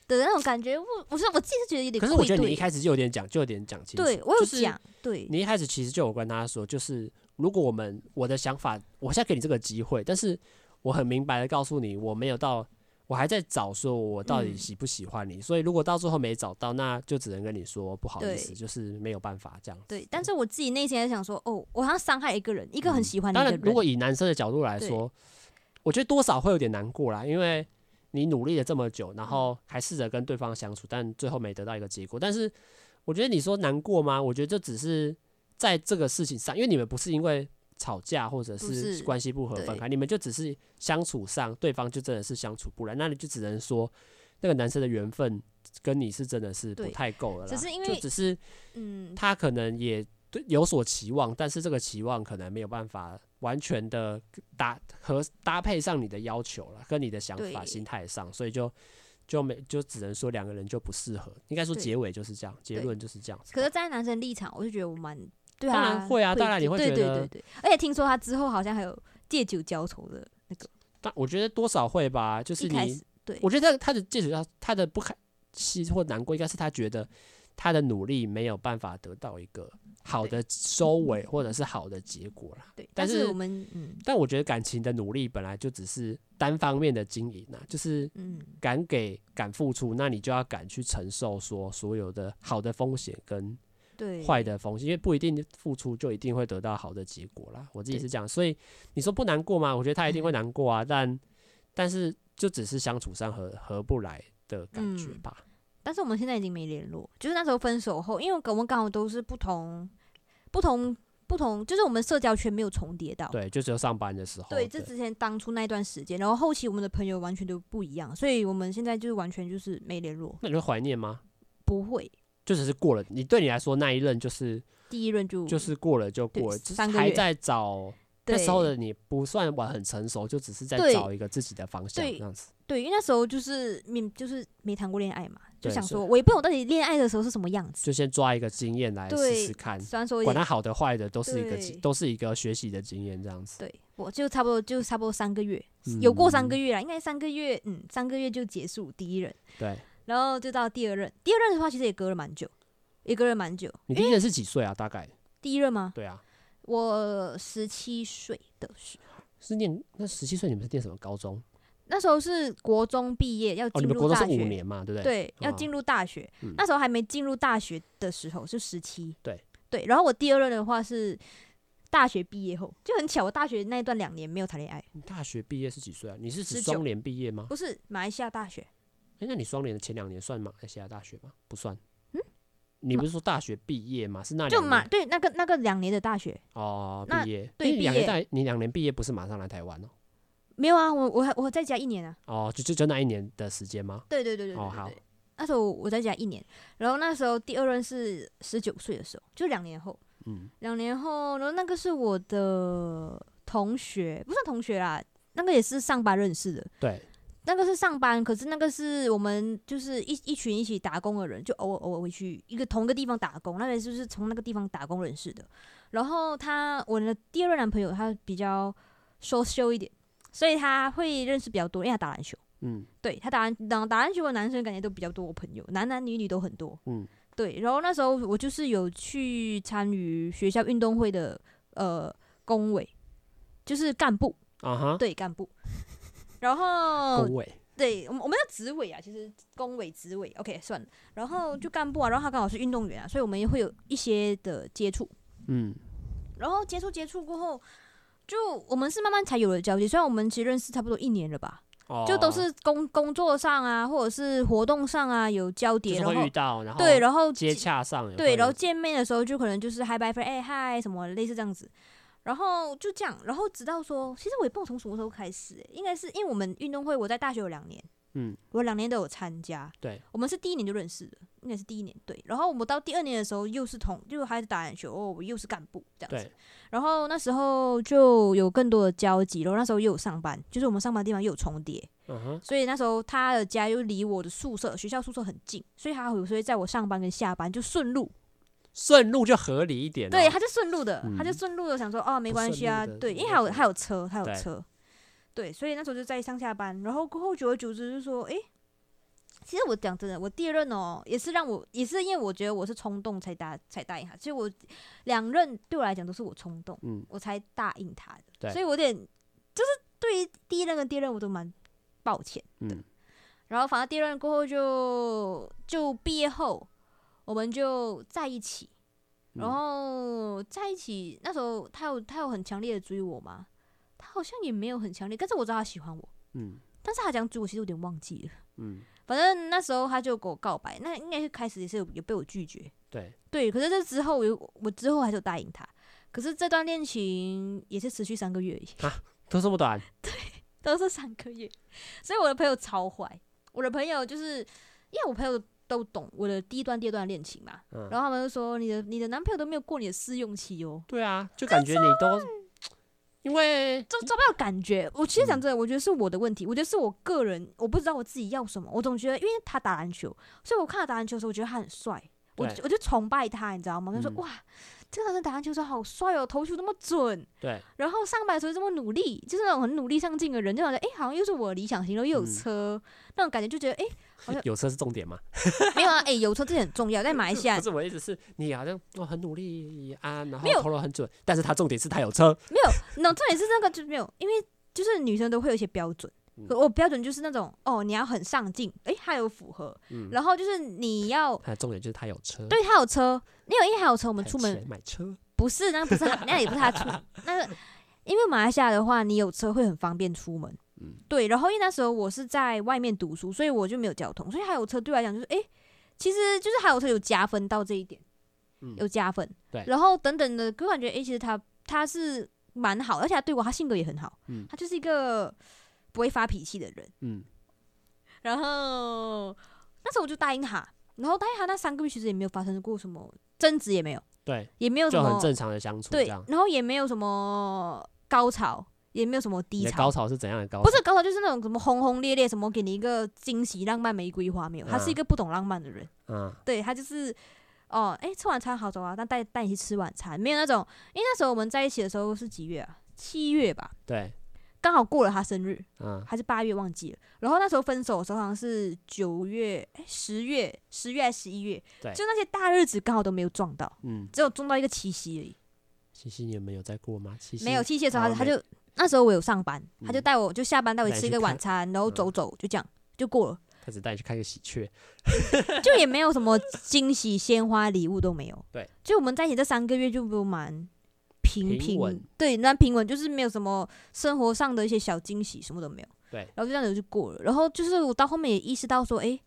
的那种感觉，我我是我自己是觉得有点。可是我觉得你一开始就有点讲，就有点讲清楚。对，我有讲。对，你一开始其实就有跟他说，就是如果我们我的想法，我现在给你这个机会，但是我很明白的告诉你，我没有到，我还在找，说我到底喜不喜欢你。所以如果到最后没找到，那就只能跟你说不好意思，就是没有办法这样。对，但是我自己内心在想说，哦，我好像伤害一个人，一个很喜欢你的人。当然，如果以男生的角度来说，我觉得多少会有点难过啦，因为。你努力了这么久，然后还试着跟对方相处，但最后没得到一个结果。但是，我觉得你说难过吗？我觉得这只是在这个事情上，因为你们不是因为吵架或者是关系不合分开，你们就只是相处上，对方就真的是相处不来，那你就只能说那个男生的缘分跟你是真的是不太够了啦。只是因为就只是，嗯，他可能也对有所期望，但是这个期望可能没有办法完全的搭和搭配上你的要求了，跟你的想法、心态上，所以就。就没就只能说两个人就不适合，应该说结尾就是这样，结论就是这样子。可是站，在男生立场，我就觉得我蛮对啊，当然会啊，当然你会觉得，对对对对。而且听说他之后好像还有借酒浇愁的那个，但我觉得多少会吧，就是你，对，我觉得他的借酒浇他的不开心或难过，应该是他觉得他的努力没有办法得到一个。好的收尾或者是好的结果啦。对，但是我们嗯，但我觉得感情的努力本来就只是单方面的经营呐，就是嗯，敢给敢付出，那你就要敢去承受说所有的好的风险跟对坏的风险，因为不一定付出就一定会得到好的结果啦。我自己是这样，所以你说不难过吗？我觉得他一定会难过啊，但但是就只是相处上合合不来的感觉吧。但是我们现在已经没联络，就是那时候分手后，因为我们刚好都是不同、不同、不同，就是我们社交圈没有重叠到。对，就只有上班的时候。对，这之前当初那段时间，然后后期我们的朋友完全都不一样，所以我们现在就是完全就是没联络。那你会怀念吗？不会，就只是过了。你对你来说那一任就是第一任就，就就是过了就过了，三个月还在找。那时候的你不算玩很成熟，就只是在找一个自己的方向这样子。对，因为那时候就是没就是没谈过恋爱嘛，就想说我也不懂到底恋爱的时候是什么样子，就先抓一个经验来试试看。虽然说管他好的坏的，都是一个都是一个学习的经验这样子。对，我就差不多就差不多三个月，有过三个月了，应该三个月，嗯，三个月就结束第一任。对，然后就到第二任，第二任的话其实也隔了蛮久，也隔了蛮久。你第一任是几岁啊？大概第一任吗？对啊。我十七岁的时候是念那十七岁，你们是念什么高中？那时候是国中毕业要进入大学，哦，你们国中是五年嘛，对不对？对，要进入大学。哦，那时候还没进入大学的时候是十七。对对，然后我第二任的话是大学毕业后，就很巧，我大学那一段两年没有谈恋爱。你大学毕业是几岁啊？你是指双联毕业吗？不是，马来西亚大学。哎，那你双联的前两年算马来西亚大学吗？不算。嗯你不是说大学毕业吗？是那就马对那个那个两年的大学哦，毕业对两年大你两年毕业不是马上来台湾哦？没有啊，我我还我在家一年啊。哦，就就就那一年的时间吗？对对对对，对，对，对，哦好。那时候我在家一年，然后那时候第二任是十九岁的时候，就两年后。嗯，两年后，然后那个是我的同学，不算同学啦，那个也是上班认识的。对。那个是上班，可是那个是我们就是一一群一起打工的人，就偶尔偶尔会去一个同一个地方打工。那个就是从那个地方打工认识的。然后他我的第二任男朋友他比较 social 一点，所以他会认识比较多，因为他打篮球。嗯，对他打篮打打篮球的男生感觉都比较多我朋友，男男女女都很多。嗯，对。然后那时候我就是有去参与学校运动会的呃工委，就是干部啊哈，对干部。然后，工委对，我们我们叫职委啊，其实工委职委，OK 算了。然后就干部啊，然后他刚好是运动员啊，所以我们也会有一些的接触，嗯。然后接触接触过后，就我们是慢慢才有了交集。虽然我们其实认识差不多一年了吧，哦、就都是工工作上啊，或者是活动上啊有交叠，然后遇到，然后对，然后接洽上，对，然后见面的时候就可能就是 Hi bye friend，哎嗨什么类似这样子。然后就这样，然后直到说，其实我也不知道从什么时候开始，欸，应该是因为我们运动会，我在大学有两年，嗯，我两年都有参加，对，我们是第一年就认识的，应该是第一年，对，然后我们到第二年的时候又是同，就还是打篮球，哦，我又是干部这样子，对，然后那时候就有更多的交集，然后那时候又有上班，就是我们上班的地方又有重叠，嗯哼，所以那时候他的家又离我的宿舍学校宿舍很近，所以他有时候在我上班跟下班就顺路。顺路就合理一点，对，他就顺路的，他就顺路的想说，哦，没关系啊，对，因为还有还有车，还有车，对，所以那时候就在上下班，然后过后久而久之就说，诶，其实我讲真的，我第二任哦，也是让我，也是因为我觉得我是冲动才答才答应他，其实我两任对我来讲都是我冲动，嗯，我才答应他的，所以我有点就是对于第一任跟第二任我都蛮抱歉的，然后反正第二任过后就就毕业后。我们就在一起，然后在一起那时候，他有他有很强烈的追我吗？他好像也没有很强烈，但是我知道他喜欢我。嗯，但是他讲追我，其实有点忘记了。嗯，反正那时候他就给我告白，那应该是开始也是有有被我拒绝。对对，可是这之后我我之后还是有答应他，可是这段恋情也是持续三个月而已。啊，都这么短？对，都是三个月。所以我的朋友超坏，我的朋友就是因为我朋友都懂我的第一段、第二段恋情嘛，嗯、然后他们就说你的你的男朋友都没有过你的试用期哦。对啊，就感觉你都。因为找找不到感觉，我其实讲真的，我觉得是我的问题，我觉得是我个人，我不知道我自己要什么。我总觉得，因为他打篮球，所以我看他打篮球的时候，我觉得他很帅，我我就崇拜他，你知道吗？我就说哇。这个男生打篮球时候好帅哦，投球那么准。对。然后上班的时候这么努力，就是那种很努力上进的人，就感觉哎，好像又是我的理想型，然后又有车，嗯、那种感觉就觉得哎，有车是重点吗？没有啊，哎，有车这很重要，在马来西亚。不是我的意思是，你好像我很努力啊，然后投了很准，但是他重点是他有车。没有，那重点是那个就没有，因为就是女生都会有一些标准。我标准就是那种哦，你要很上进，哎，他有符合，然后就是你要，他的重点就是他有车，对他有车，你有因为他有车，我们出门买车，不是，那不是他，那也不是他出，那个因为马来西亚的话，你有车会很方便出门，对，然后因为那时候我是在外面读书，所以我就没有交通，所以还有车对我来讲就是，哎，其实就是还有车有加分到这一点，嗯有加分，对，然后等等的，我感觉哎，其实他他是蛮好，而且他对我他性格也很好，嗯他就是一个。不会发脾气的人，嗯，然后那时候我就答应他，然后答应他那三个月其实也没有发生过什么争执，也没有，对，也没有什么就很正常的相处，对，然后也没有什么高潮，也没有什么低潮。高潮是怎样的高潮？不是高潮，就是那种什么轰轰烈烈，什么给你一个惊喜、浪漫玫瑰花没有？他是一个不懂浪漫的人，嗯，对他就是哦，哎，吃晚餐好走啊，但带带你去吃晚餐，没有那种，因为那时候我们在一起的时候是几月啊？七月吧，对。刚好过了他生日，嗯，还是八月忘记了。然后那时候分手的时候好像是九月、欸、十月、十月还是十一月？对，就那些大日子刚好都没有撞到，嗯，只有撞到一个七夕而已。七夕你有没有在过吗？七夕没有，七夕的时候他他就那时候我有上班，他就带我就下班带我吃一个晚餐，然后走走就这样就过了。他只带你去看个喜鹊，就也没有什么惊喜、鲜花、礼物都没有。对，就我们在一起这三个月就不蛮。平平稳，对，那平稳就是没有什么生活上的一些小惊喜，什么都没有。对，然后就这样子就过了。然后就是我到后面也意识到说，哎，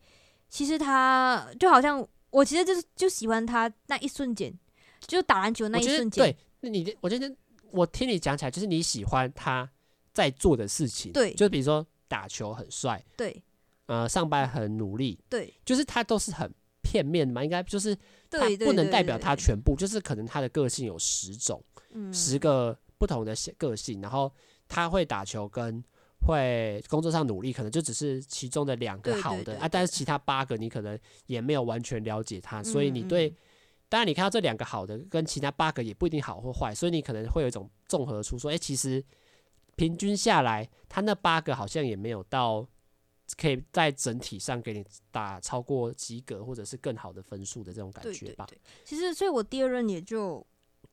其实他就好像我其实就是就喜欢他那一瞬间，就打篮球那一瞬间。对，那你我觉得我听你讲起来，就是你喜欢他在做的事情。对，就比如说打球很帅，对，呃，上班很努力，对，就是他都是很片面的嘛，应该就是他不能代表他全部，就是可能他的个性有十种。十个不同的个性，然后他会打球跟会工作上努力，可能就只是其中的两个好的，啊，但是其他八个你可能也没有完全了解他，所以你对，当然你看到这两个好的跟其他八个也不一定好或坏，所以你可能会有一种综合出说，哎，其实平均下来，他那八个好像也没有到可以在整体上给你打超过及格或者是更好的分数的这种感觉吧。对对对，其实，所以我第二任也就。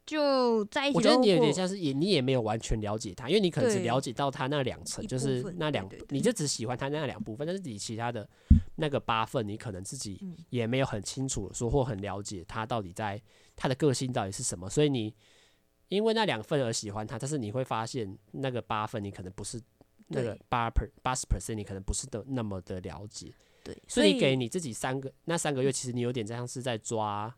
就在一起，我觉得你有点像是也你也没有完全了解他，因为你可能只了解到他那两层，就是那两，你就只喜欢他那两部分，但是你其他的那个八份，你可能自己也没有很清楚说或很了解他到底在他的个性到底是什么，所以你因为那两份而喜欢他，但是你会发现那个八份你可能不是那个八 per 八十 percent，你可能不是的那么的了解，对，所以你给你自己三个那三个月，其实你有点像是在抓。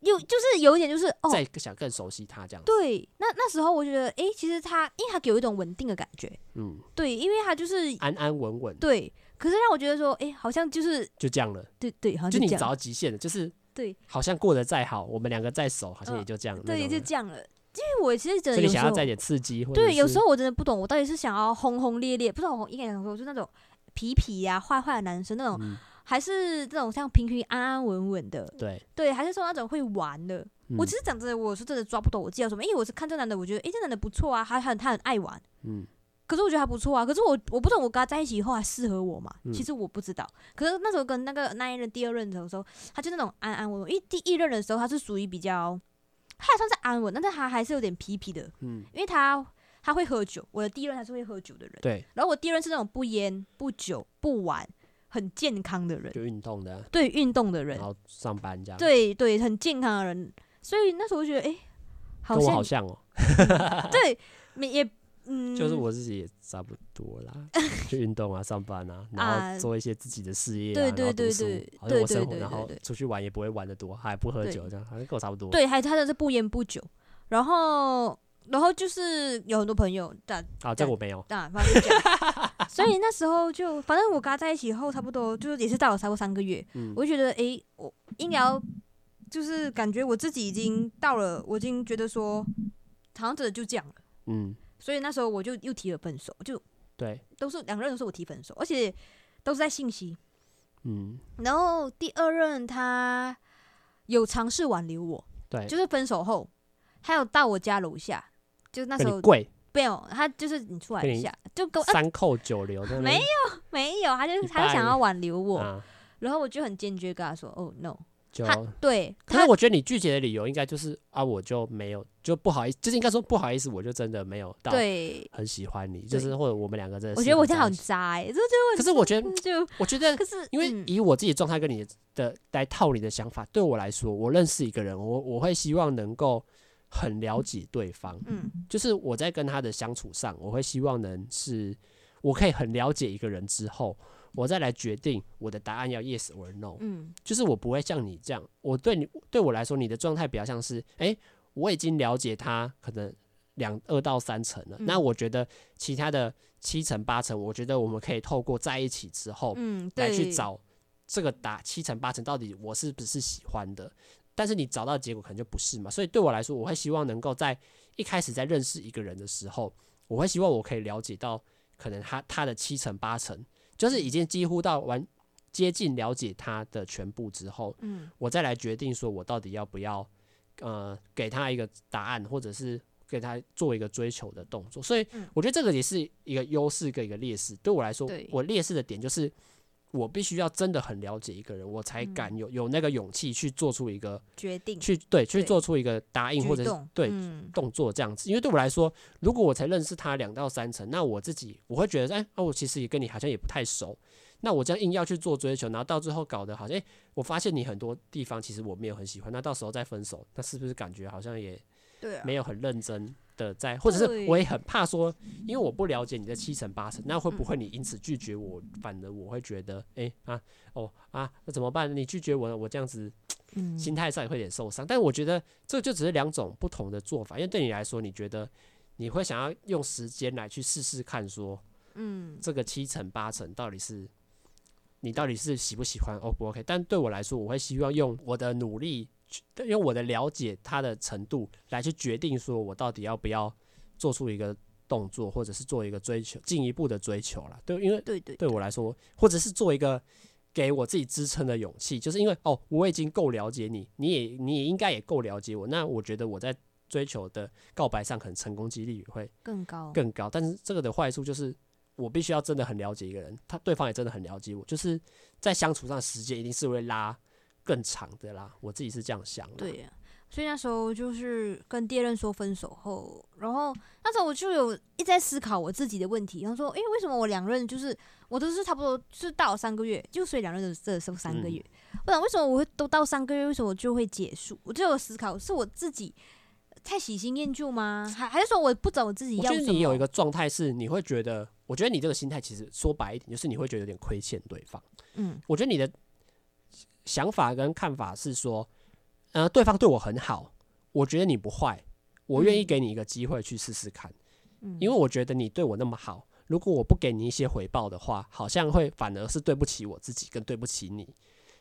有就是有一点就是哦，再想更熟悉他这样。对，那那时候我觉得，哎、欸，其实他，因为他给我一种稳定的感觉，嗯，对，因为他就是安安稳稳。对，可是让我觉得说，哎、欸，好像就是就这样了。对对，好像就，就你找到极限了，就是对，好像过得再好，我们两个再熟，好像也就这样了。对，就这样了。因为我其实真的，想要再点刺激，对，有时候我真的不懂，我到底是想要轰轰烈烈，不知道我应该想说，就那种痞痞呀、坏坏的男生那种，嗯、还是这种像平平安安稳稳的，对。对，还是说那种会玩的。我其实讲真的，我是真的抓不懂我自己要什么，因为我是看这男的，我觉得诶，这男的不错啊，还很他很爱玩，嗯，可是我觉得还不错啊，可是我我不知道我跟他在一起以后还适合我嘛，其实我不知道，可是那时候跟那个那一任第二任的时候，他就那种安安稳稳，因为第一任的时候他是属于比较，他也算是安稳，但是他还是有点皮皮的，嗯，因为他他会喝酒，我的第一任他是会喝酒的人，对，然后我第一任是那种不烟不酒不玩，很健康的人，就运动的，对，运动的人，然后上班这样，对对，很健康的人。所以那时候我觉得，哎、欸，好像，好像哦，对，没也嗯，就是我自己也差不多啦，去运动啊，上班啊，然后做一些自己的事业啊，对对对对，对生活，然后出去玩也不会玩的多，还不喝酒，这样好像跟我差不多。对，还他的是不烟不酒，然后然后就是有很多朋友，但啊，这个我没有，但，反正讲，所以那时候就反正我跟他在一起以后，差不多就是也是到了差不多三个月，嗯，我就觉得诶，我应该要就是感觉我自己已经到了，我已经觉得说，好像真的就这样了，嗯。所以那时候我就又提了分手，就对，都是两个人都是我提分手，而且都是在信息，嗯，然后第二任他有尝试挽留我，对，就是分手后，他有到我家楼下，就那时候贵，没有，他就是你出来一下，就跟三扣九留，没有没有，他就他就想要挽留我，然后我就很坚决跟他说，哦 no。就对，可是我觉得你拒绝的理由应该就是啊，我就没有就不好意思，就是应该说不好意思，我就真的没有到很喜欢你，就是或者我们两个真的。我觉得我这样很渣哎，这就可是我觉得就我觉得，可是因为以我自己状态跟你的来套你的想法，对我来说，我认识一个人，我我会希望能够很了解对方，嗯，就是我在跟他的相处上，我会希望能是我可以很了解一个人之后。我再来决定我的答案要 yes or no，嗯，就是我不会像你这样，我对你对我来说，你的状态比较像是，哎，我已经了解他可能两二到三成了，那我觉得其他的七成八成，我觉得我们可以透过在一起之后，嗯，来去找这个答七成八成到底我是不是喜欢的，但是你找到结果可能就不是嘛，所以对我来说，我会希望能够在一开始在认识一个人的时候，我会希望我可以了解到可能他他的七成八成。就是已经几乎到完接近了解他的全部之后，嗯，我再来决定说我到底要不要，呃，给他一个答案，或者是给他做一个追求的动作。所以我觉得这个也是一个优势跟一个劣势。对我来说，我劣势的点就是。我必须要真的很了解一个人，我才敢有有那个勇气去做出一个决定，去对去做出一个答应或者是对动作这样子。因为对我来说，如果我才认识他两到三层，那我自己我会觉得，哎，那我其实也跟你好像也不太熟。那我这样硬要去做追求，然后到最后搞得好像，哎，我发现你很多地方其实我没有很喜欢。那到时候再分手，那是不是感觉好像也没有很认真？的在，或者是我也很怕说，因为我不了解你的七成八成，那会不会你因此拒绝我？反而我会觉得，哎啊哦啊，那怎么办？你拒绝我，我这样子，心态上也会有点受伤。但我觉得这就只是两种不同的做法，因为对你来说，你觉得你会想要用时间来去试试看，说，嗯，这个七成八成到底是你到底是喜不喜欢？O 不 OK？但对我来说，我会希望用我的努力。用我的了解他的程度来去决定，说我到底要不要做出一个动作，或者是做一个追求，进一步的追求了。对，因为对对对我来说，或者是做一个给我自己支撑的勇气，就是因为哦，我已经够了解你，你也你也应该也够了解我。那我觉得我在追求的告白上，可能成功几率也会更高更高。但是这个的坏处就是，我必须要真的很了解一个人，他对方也真的很了解我，就是在相处上时间一定是会拉。更长的啦，我自己是这样想的。对呀，所以那时候就是跟第二任说分手后，然后那时候我就有一直在思考我自己的问题，然后说，诶，为什么我两任就是我都是差不多是到三个月，就所以两任的这时候三个月，不然为什么我会都到三个月，为什么我就会结束？我就有思考，是我自己太喜新厌旧吗？还还是说我不找我自己要什么？我觉得你有一个状态是，你会觉得，我觉得你这个心态其实说白一点，就是你会觉得有点亏欠对方。嗯，我觉得你的。想法跟看法是说，呃，对方对我很好，我觉得你不坏，我愿意给你一个机会去试试看，嗯，因为我觉得你对我那么好，如果我不给你一些回报的话，好像会反而是对不起我自己，跟对不起你，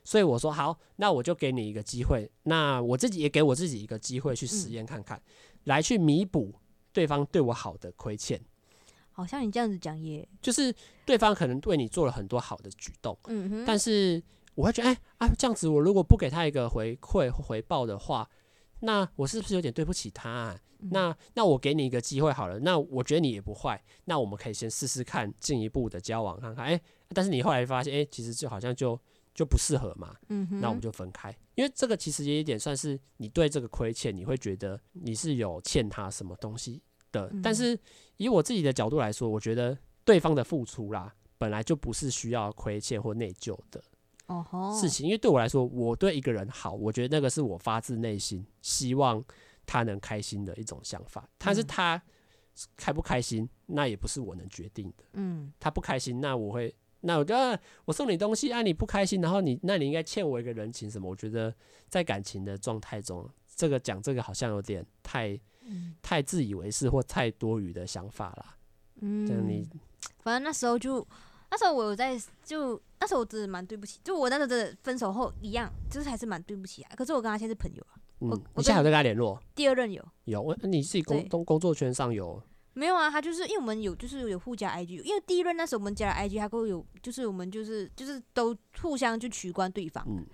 所以我说好，那我就给你一个机会，那我自己也给我自己一个机会去实验看看，嗯，来去弥补对方对我好的亏欠。好像你这样子讲也，就是对方可能对你做了很多好的举动，嗯哼，但是。我会觉得，哎、欸、啊，这样子，我如果不给他一个回馈回报的话，那我是不是有点对不起他、啊？嗯、那那我给你一个机会好了，那我觉得你也不坏，那我们可以先试试看进一步的交往看看。哎、欸，但是你后来发现，哎、欸，其实就好像就就不适合嘛，嗯哼，那我们就分开。因为这个其实也有点算是你对这个亏欠，你会觉得你是有欠他什么东西的。嗯、但是以我自己的角度来说，我觉得对方的付出啦，本来就不是需要亏欠或内疚的。事情，因为对我来说，我对一个人好，我觉得那个是我发自内心希望他能开心的一种想法。但是他开不开心，那也不是我能决定的。嗯，他不开心，那我会，那我觉得我送你东西啊，你不开心，然后你，那你应该欠我一个人情什么？我觉得在感情的状态中，这个讲这个好像有点太，太自以为是或太多余的想法啦。嗯，你反正那时候就，那时候我有在，就那时候我真的蛮对不起，就我那时候真的分手后一样，就是还是蛮对不起啊。可是我跟他现在是朋友啊。嗯，你现在还在跟他联络？第二任有有，我你自己工工工作圈上有？没有啊，他就是因为我们有就是有互加 IG，因为第一任那时候我们加了 IG，他会有就是我们就是就是都互相就取关对方。嗯，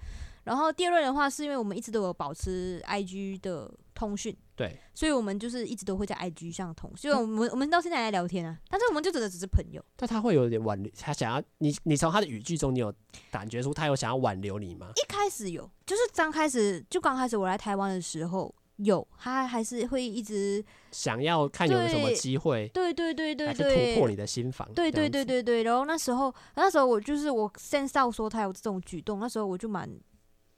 然后第二任的话是因为我们一直都有保持 IG 的通讯，对，所以我们就是一直都会在 IG 上同，所以我们我们到现在还在聊天啊，但是我们就真的只是朋友。但他会有点挽留，他想要你，你从他的语句中，你有感觉出他有想要挽留你吗？一开始有，就是刚开始就刚开始我来台湾的时候。有，他还是会一直想要看有什么机会，对对对对对，来突破你的心房，对对对对对。然后那时候，那时候我就是我 sense 到说他有这种举动，那时候我就蛮，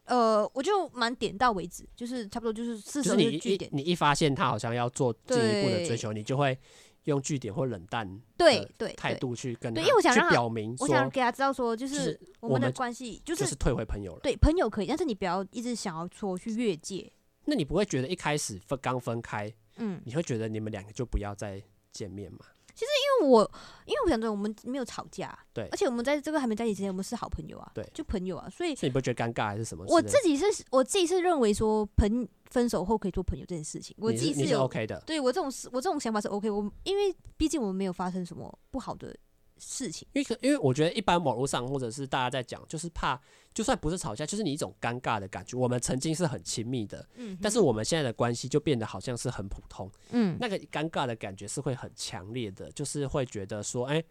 呃，我就蛮点到为止，就是差不多就是事实的句点。你一发现他好像要做进一步的追求，你就会用据点或冷淡对对态度去跟他，对，因为我想让他表明，我想给他知道说，就是我们的关系就是就是退回朋友了，对，朋友可以，但是你不要一直想要说去越界。那你不会觉得一开始分刚分开，嗯，你会觉得你们两个就不要再见面吗？其实因为我，因为我想着我们没有吵架，对，而且我们在这个还没在一起之前，我们是好朋友啊，对，就朋友啊，所以所以你不会觉得尴尬还是什么？我自己是，我自己是认为说，朋分手后可以做朋友这件事情，我自己是，是，是 OK 的，对我这种我这种想法是 OK，我因为毕竟我们没有发生什么不好的。事情，因为因为我觉得一般网络上或者是大家在讲，就是怕就算不是吵架，就是你一种尴尬的感觉。我们曾经是很亲密的，嗯，但是我们现在的关系就变得好像是很普通，嗯，那个尴尬的感觉是会很强烈的，就是会觉得说，哎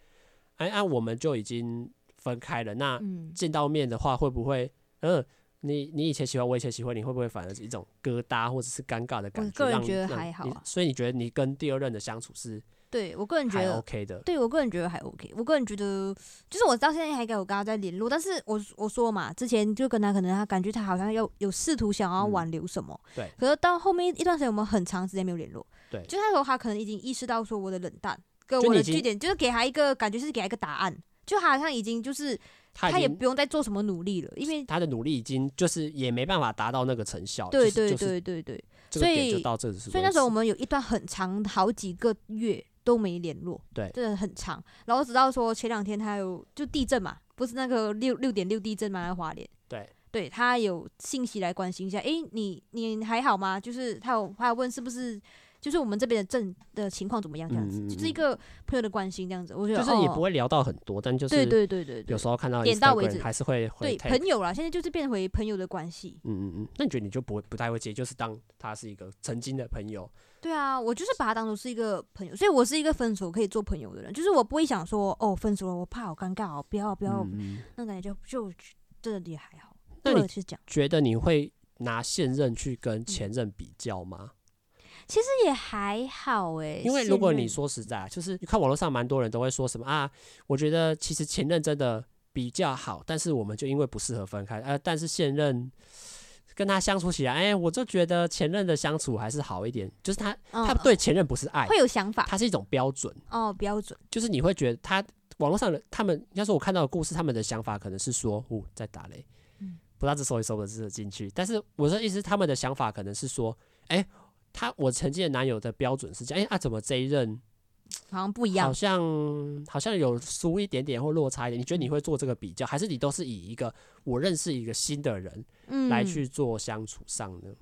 哎啊，我们就已经分开了，那见到面的话会不会，嗯，你你以前喜欢我以前喜欢你会不会反而是一种疙瘩或者是尴尬的感觉？我个人觉得还好啊，所以你觉得你跟第二任的相处是？对我个人觉得 OK 的，对我个人觉得还 OK。我个人觉得，就是我到现在还跟我跟他在联络，但是我我说嘛，之前就跟他可能他感觉他好像要有试图想要挽留什么，嗯、对。可是到后面一段时间，我们很长时间没有联络，对。就那时候他可能已经意识到说我的冷淡跟我的据点，就，就是给他一个感觉是给他一个答案，就他好像已经就是他，他也不用再做什么努力了，因为他的努力已经就是也没办法达到那个成效。对对对对对，所以所以那时候我们有一段很长好几个月。都没联络，对，真的很长。然后直到说前两天他有就地震嘛，不是那个六六点六地震嘛，在华联，对，对他有信息来关心一下，诶，你你还好吗？就是他有他有问是不是，就是我们这边的震的情况怎么样？这样子，就是一个朋友的关心这样子。我觉得就是也不会聊到很多，哦、但就是对对对对，有时候看到点到为止，还是会对朋友啦。现在就是变回朋友的关系。嗯嗯嗯，那你觉得你就不会不太会接，就是当他是一个曾经的朋友。对啊，我就是把他当做是一个朋友，所以我是一个分手可以做朋友的人。就是我不会想说，哦，分手了，我怕好尴尬哦，不要不要，嗯、那感觉就就真的也还好。那你觉得你会拿现任去跟前任比较吗？其实也还好哎，因为如果你说实在，就是你看网络上蛮多人都会说什么啊，我觉得其实前任真的比较好，但是我们就因为不适合分开，呃，但是现任。跟他相处起来，哎、欸，我就觉得前任的相处还是好一点。就是他，哦、他对前任不是爱，会有想法，他是一种标准。哦，标准。就是你会觉得他网络上的他们，要说我看到的故事，他们的想法可能是说，哦，在打雷，嗯，不知道这收一收的是进去。但是我的意思，他们的想法可能是说，哎、欸，他我曾经的男友的标准是这样，哎、欸，啊，怎么这一任？好像不一样，好像好像有输一点点或落差一点。你觉得你会做这个比较，还是你都是以一个我认识一个新的人来去做相处上呢？嗯、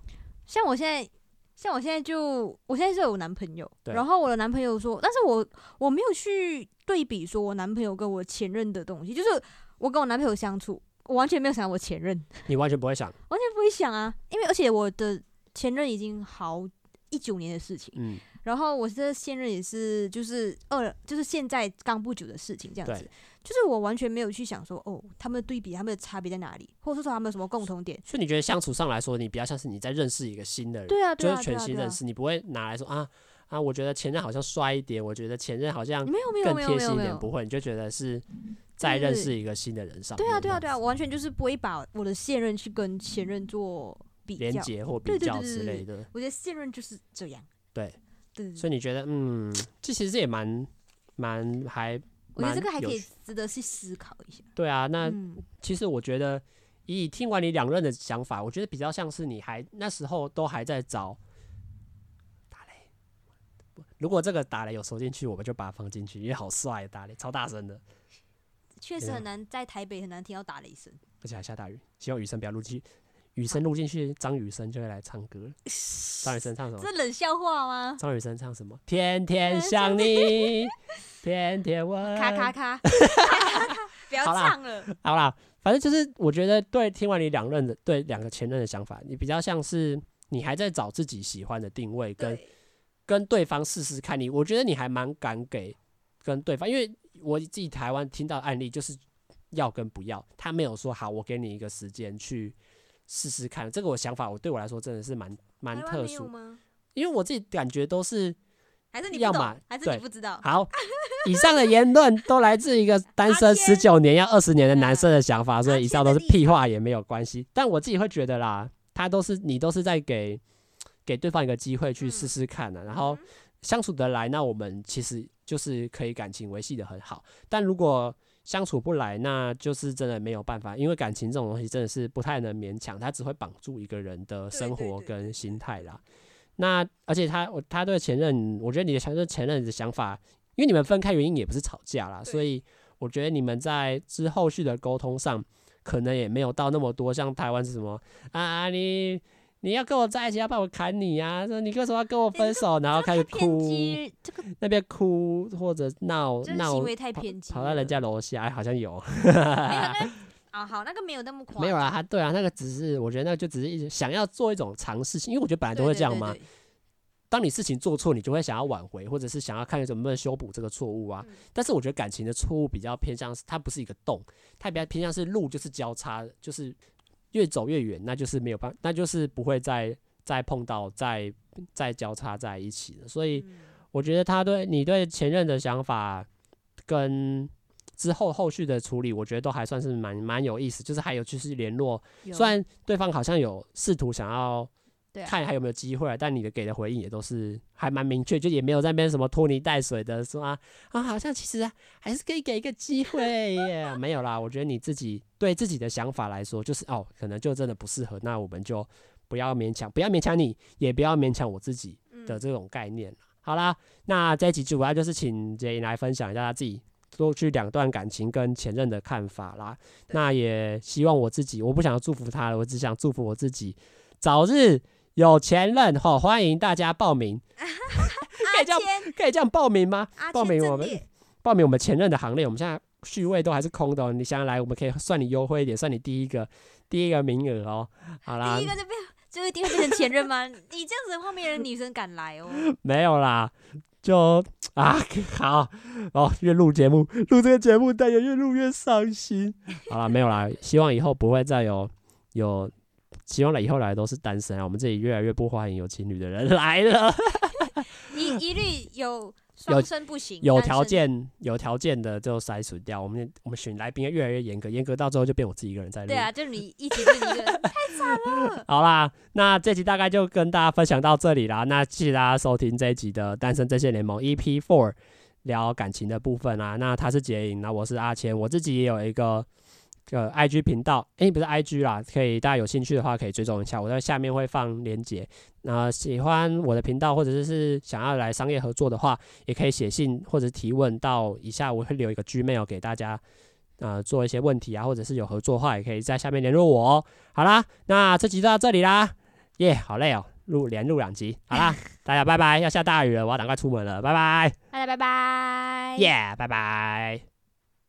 像我现在，像我现在就我现在是有男朋友，然后我的男朋友说，但是我我没有去对比说我男朋友跟我前任的东西，就是我跟我男朋友相处，我完全没有想我前任。你完全不会想，完全不会想啊，因为而且我的前任已经好一九年的事情，嗯。然后我这现任也是，就是二，就是现在刚不久的事情，这样子，就是我完全没有去想说，哦，他们的对比，他们的差别在哪里，或者说他们有什么共同点。所以你觉得相处上来说，你比较像是你在认识一个新的人，对啊，对啊，就是全新认识，你不会拿来说啊啊，我觉得前任好像帅一点，我觉得前任好像更贴心一点，不会，你就觉得是在认识一个新的人上。对啊，对啊，对啊，我完全就是不会把我的现任去跟前任做比较、连结或比较之类的。我觉得现任就是这样，对。对，所以你觉得，嗯，这其实也蛮蛮还，我觉得这个还可以值得去思考一下。对啊，那、嗯、其实我觉得，以听完你两任的想法，我觉得比较像是你还那时候都还在找打雷。如果这个打雷有收进去，我们就把它放进去，因为好帅，打雷超大声的。确实很难，在台北很难听到打雷声，而且还下大雨。希望雨声不要录进，雨声录进去，张雨生就会来唱歌。张雨生唱什么？这冷笑话吗？张雨生唱什么？天天想你，天天问。咔咔咔，不要唱了。好啦，反正就是我觉得，对，听完你两任的，对两个前任的想法，你比较像是你还在找自己喜欢的定位，跟对跟对方试试看你。我觉得你还蛮敢给跟对方，因为。我自己台湾听到案例就是要跟不要，他没有说好，我给你一个时间去试试看。这个我想法，我对我来说真的是蛮蛮特殊，因为我自己感觉都是还是你要嘛，还是你不知道。好，以上的言论都来自一个 单身十九年要二十年的男生的想法，所以以上都是屁话也没有关系。但我自己会觉得啦，他都是你都是在给给对方一个机会去试试看的，然后相处得来，那我们其实。就是可以感情维系的很好，但如果相处不来，那就是真的没有办法，因为感情这种东西真的是不太能勉强，它只会绑住一个人的生活跟心态啦。那而且他他对前任，我觉得你的前任前任的想法，因为你们分开原因也不是吵架啦，所以我觉得你们在之后续的沟通上，可能也没有到那么多，像台湾是什么啊你。你要跟我在一起，要不然我砍你呀、啊！说你为什么要跟我分手？然后开始哭，这个、那边哭或者闹闹，行为太偏激，跑到人家楼下，哎，好像有。没有那啊，好，那个没有那么夸张。没有啊，他对啊，那个只是我觉得那个就只是一直想要做一种尝试性，因为我觉得本来都会这样嘛。当你事情做错，你就会想要挽回，或者是想要看你怎么能修补这个错误啊。嗯、但是我觉得感情的错误比较偏向是，它不是一个洞，它比较偏向是路，就是交叉，就是。越走越远，那就是没有办法，那就是不会再再碰到，再再交叉在一起了。所以我觉得他对你对前任的想法跟之后后续的处理，我觉得都还算是蛮蛮有意思。就是还有就是联络，虽然对方好像有试图想要。看还有没有机会，啊，但你的给的回应也都是还蛮明确，就也没有在那边什么拖泥带水的说啊啊，好像其实还是可以给一个机会耶，没有啦。我觉得你自己对自己的想法来说，就是哦，可能就真的不适合，那我们就不要勉强，不要勉强你，也不要勉强我自己的这种概念。好啦，那这一集主要就是请杰英来分享一下他自己过去两段感情跟前任的看法啦。那也希望我自己，我不想祝福他了，我只想祝福我自己早日。有前任哈，欢迎大家报名。可以这样可以这样报名吗？报名我们报名我们前任的行列。我们现在序位都还是空的，你想要来，我们可以算你优惠一点，算你第一个第一个名额哦。好啦，第一个就变就一定会变成前任吗？你这样子的话，没人女生敢来哦。没有啦，就啊好哦，越录节目录这个节目，但也越录越伤心。好了，没有啦，希望以后不会再有有。希望来以后来的都是单身啊！我们这里越来越不欢迎有情侣的人来了。一一律 有双生不行，有条件有条件的就筛除掉。我们我们选来宾越来越严格，严格到最后就变我自己一个人在录。对啊，就是你一直是一个人，太惨了。好啦，那这集大概就跟大家分享到这里啦。那谢谢大家收听这一集的《单身阵线联盟》EP Four，聊感情的部分啊。那他是杰颖，那我是阿谦，我自己也有一个。呃，IG 频道，诶、欸，不是 IG 啦，可以大家有兴趣的话可以追踪一下，我在下面会放链接。那喜欢我的频道或者是是想要来商业合作的话，也可以写信或者提问到以下，我会留一个 Gmail 给大家，呃，做一些问题啊，或者是有合作的话，也可以在下面联络我哦。好啦，那这集就到这里啦，耶、yeah，好累哦，录连录两集，好啦，大家拜拜，要下大雨了，我要赶快出门了，拜拜，大家拜拜，耶，拜拜。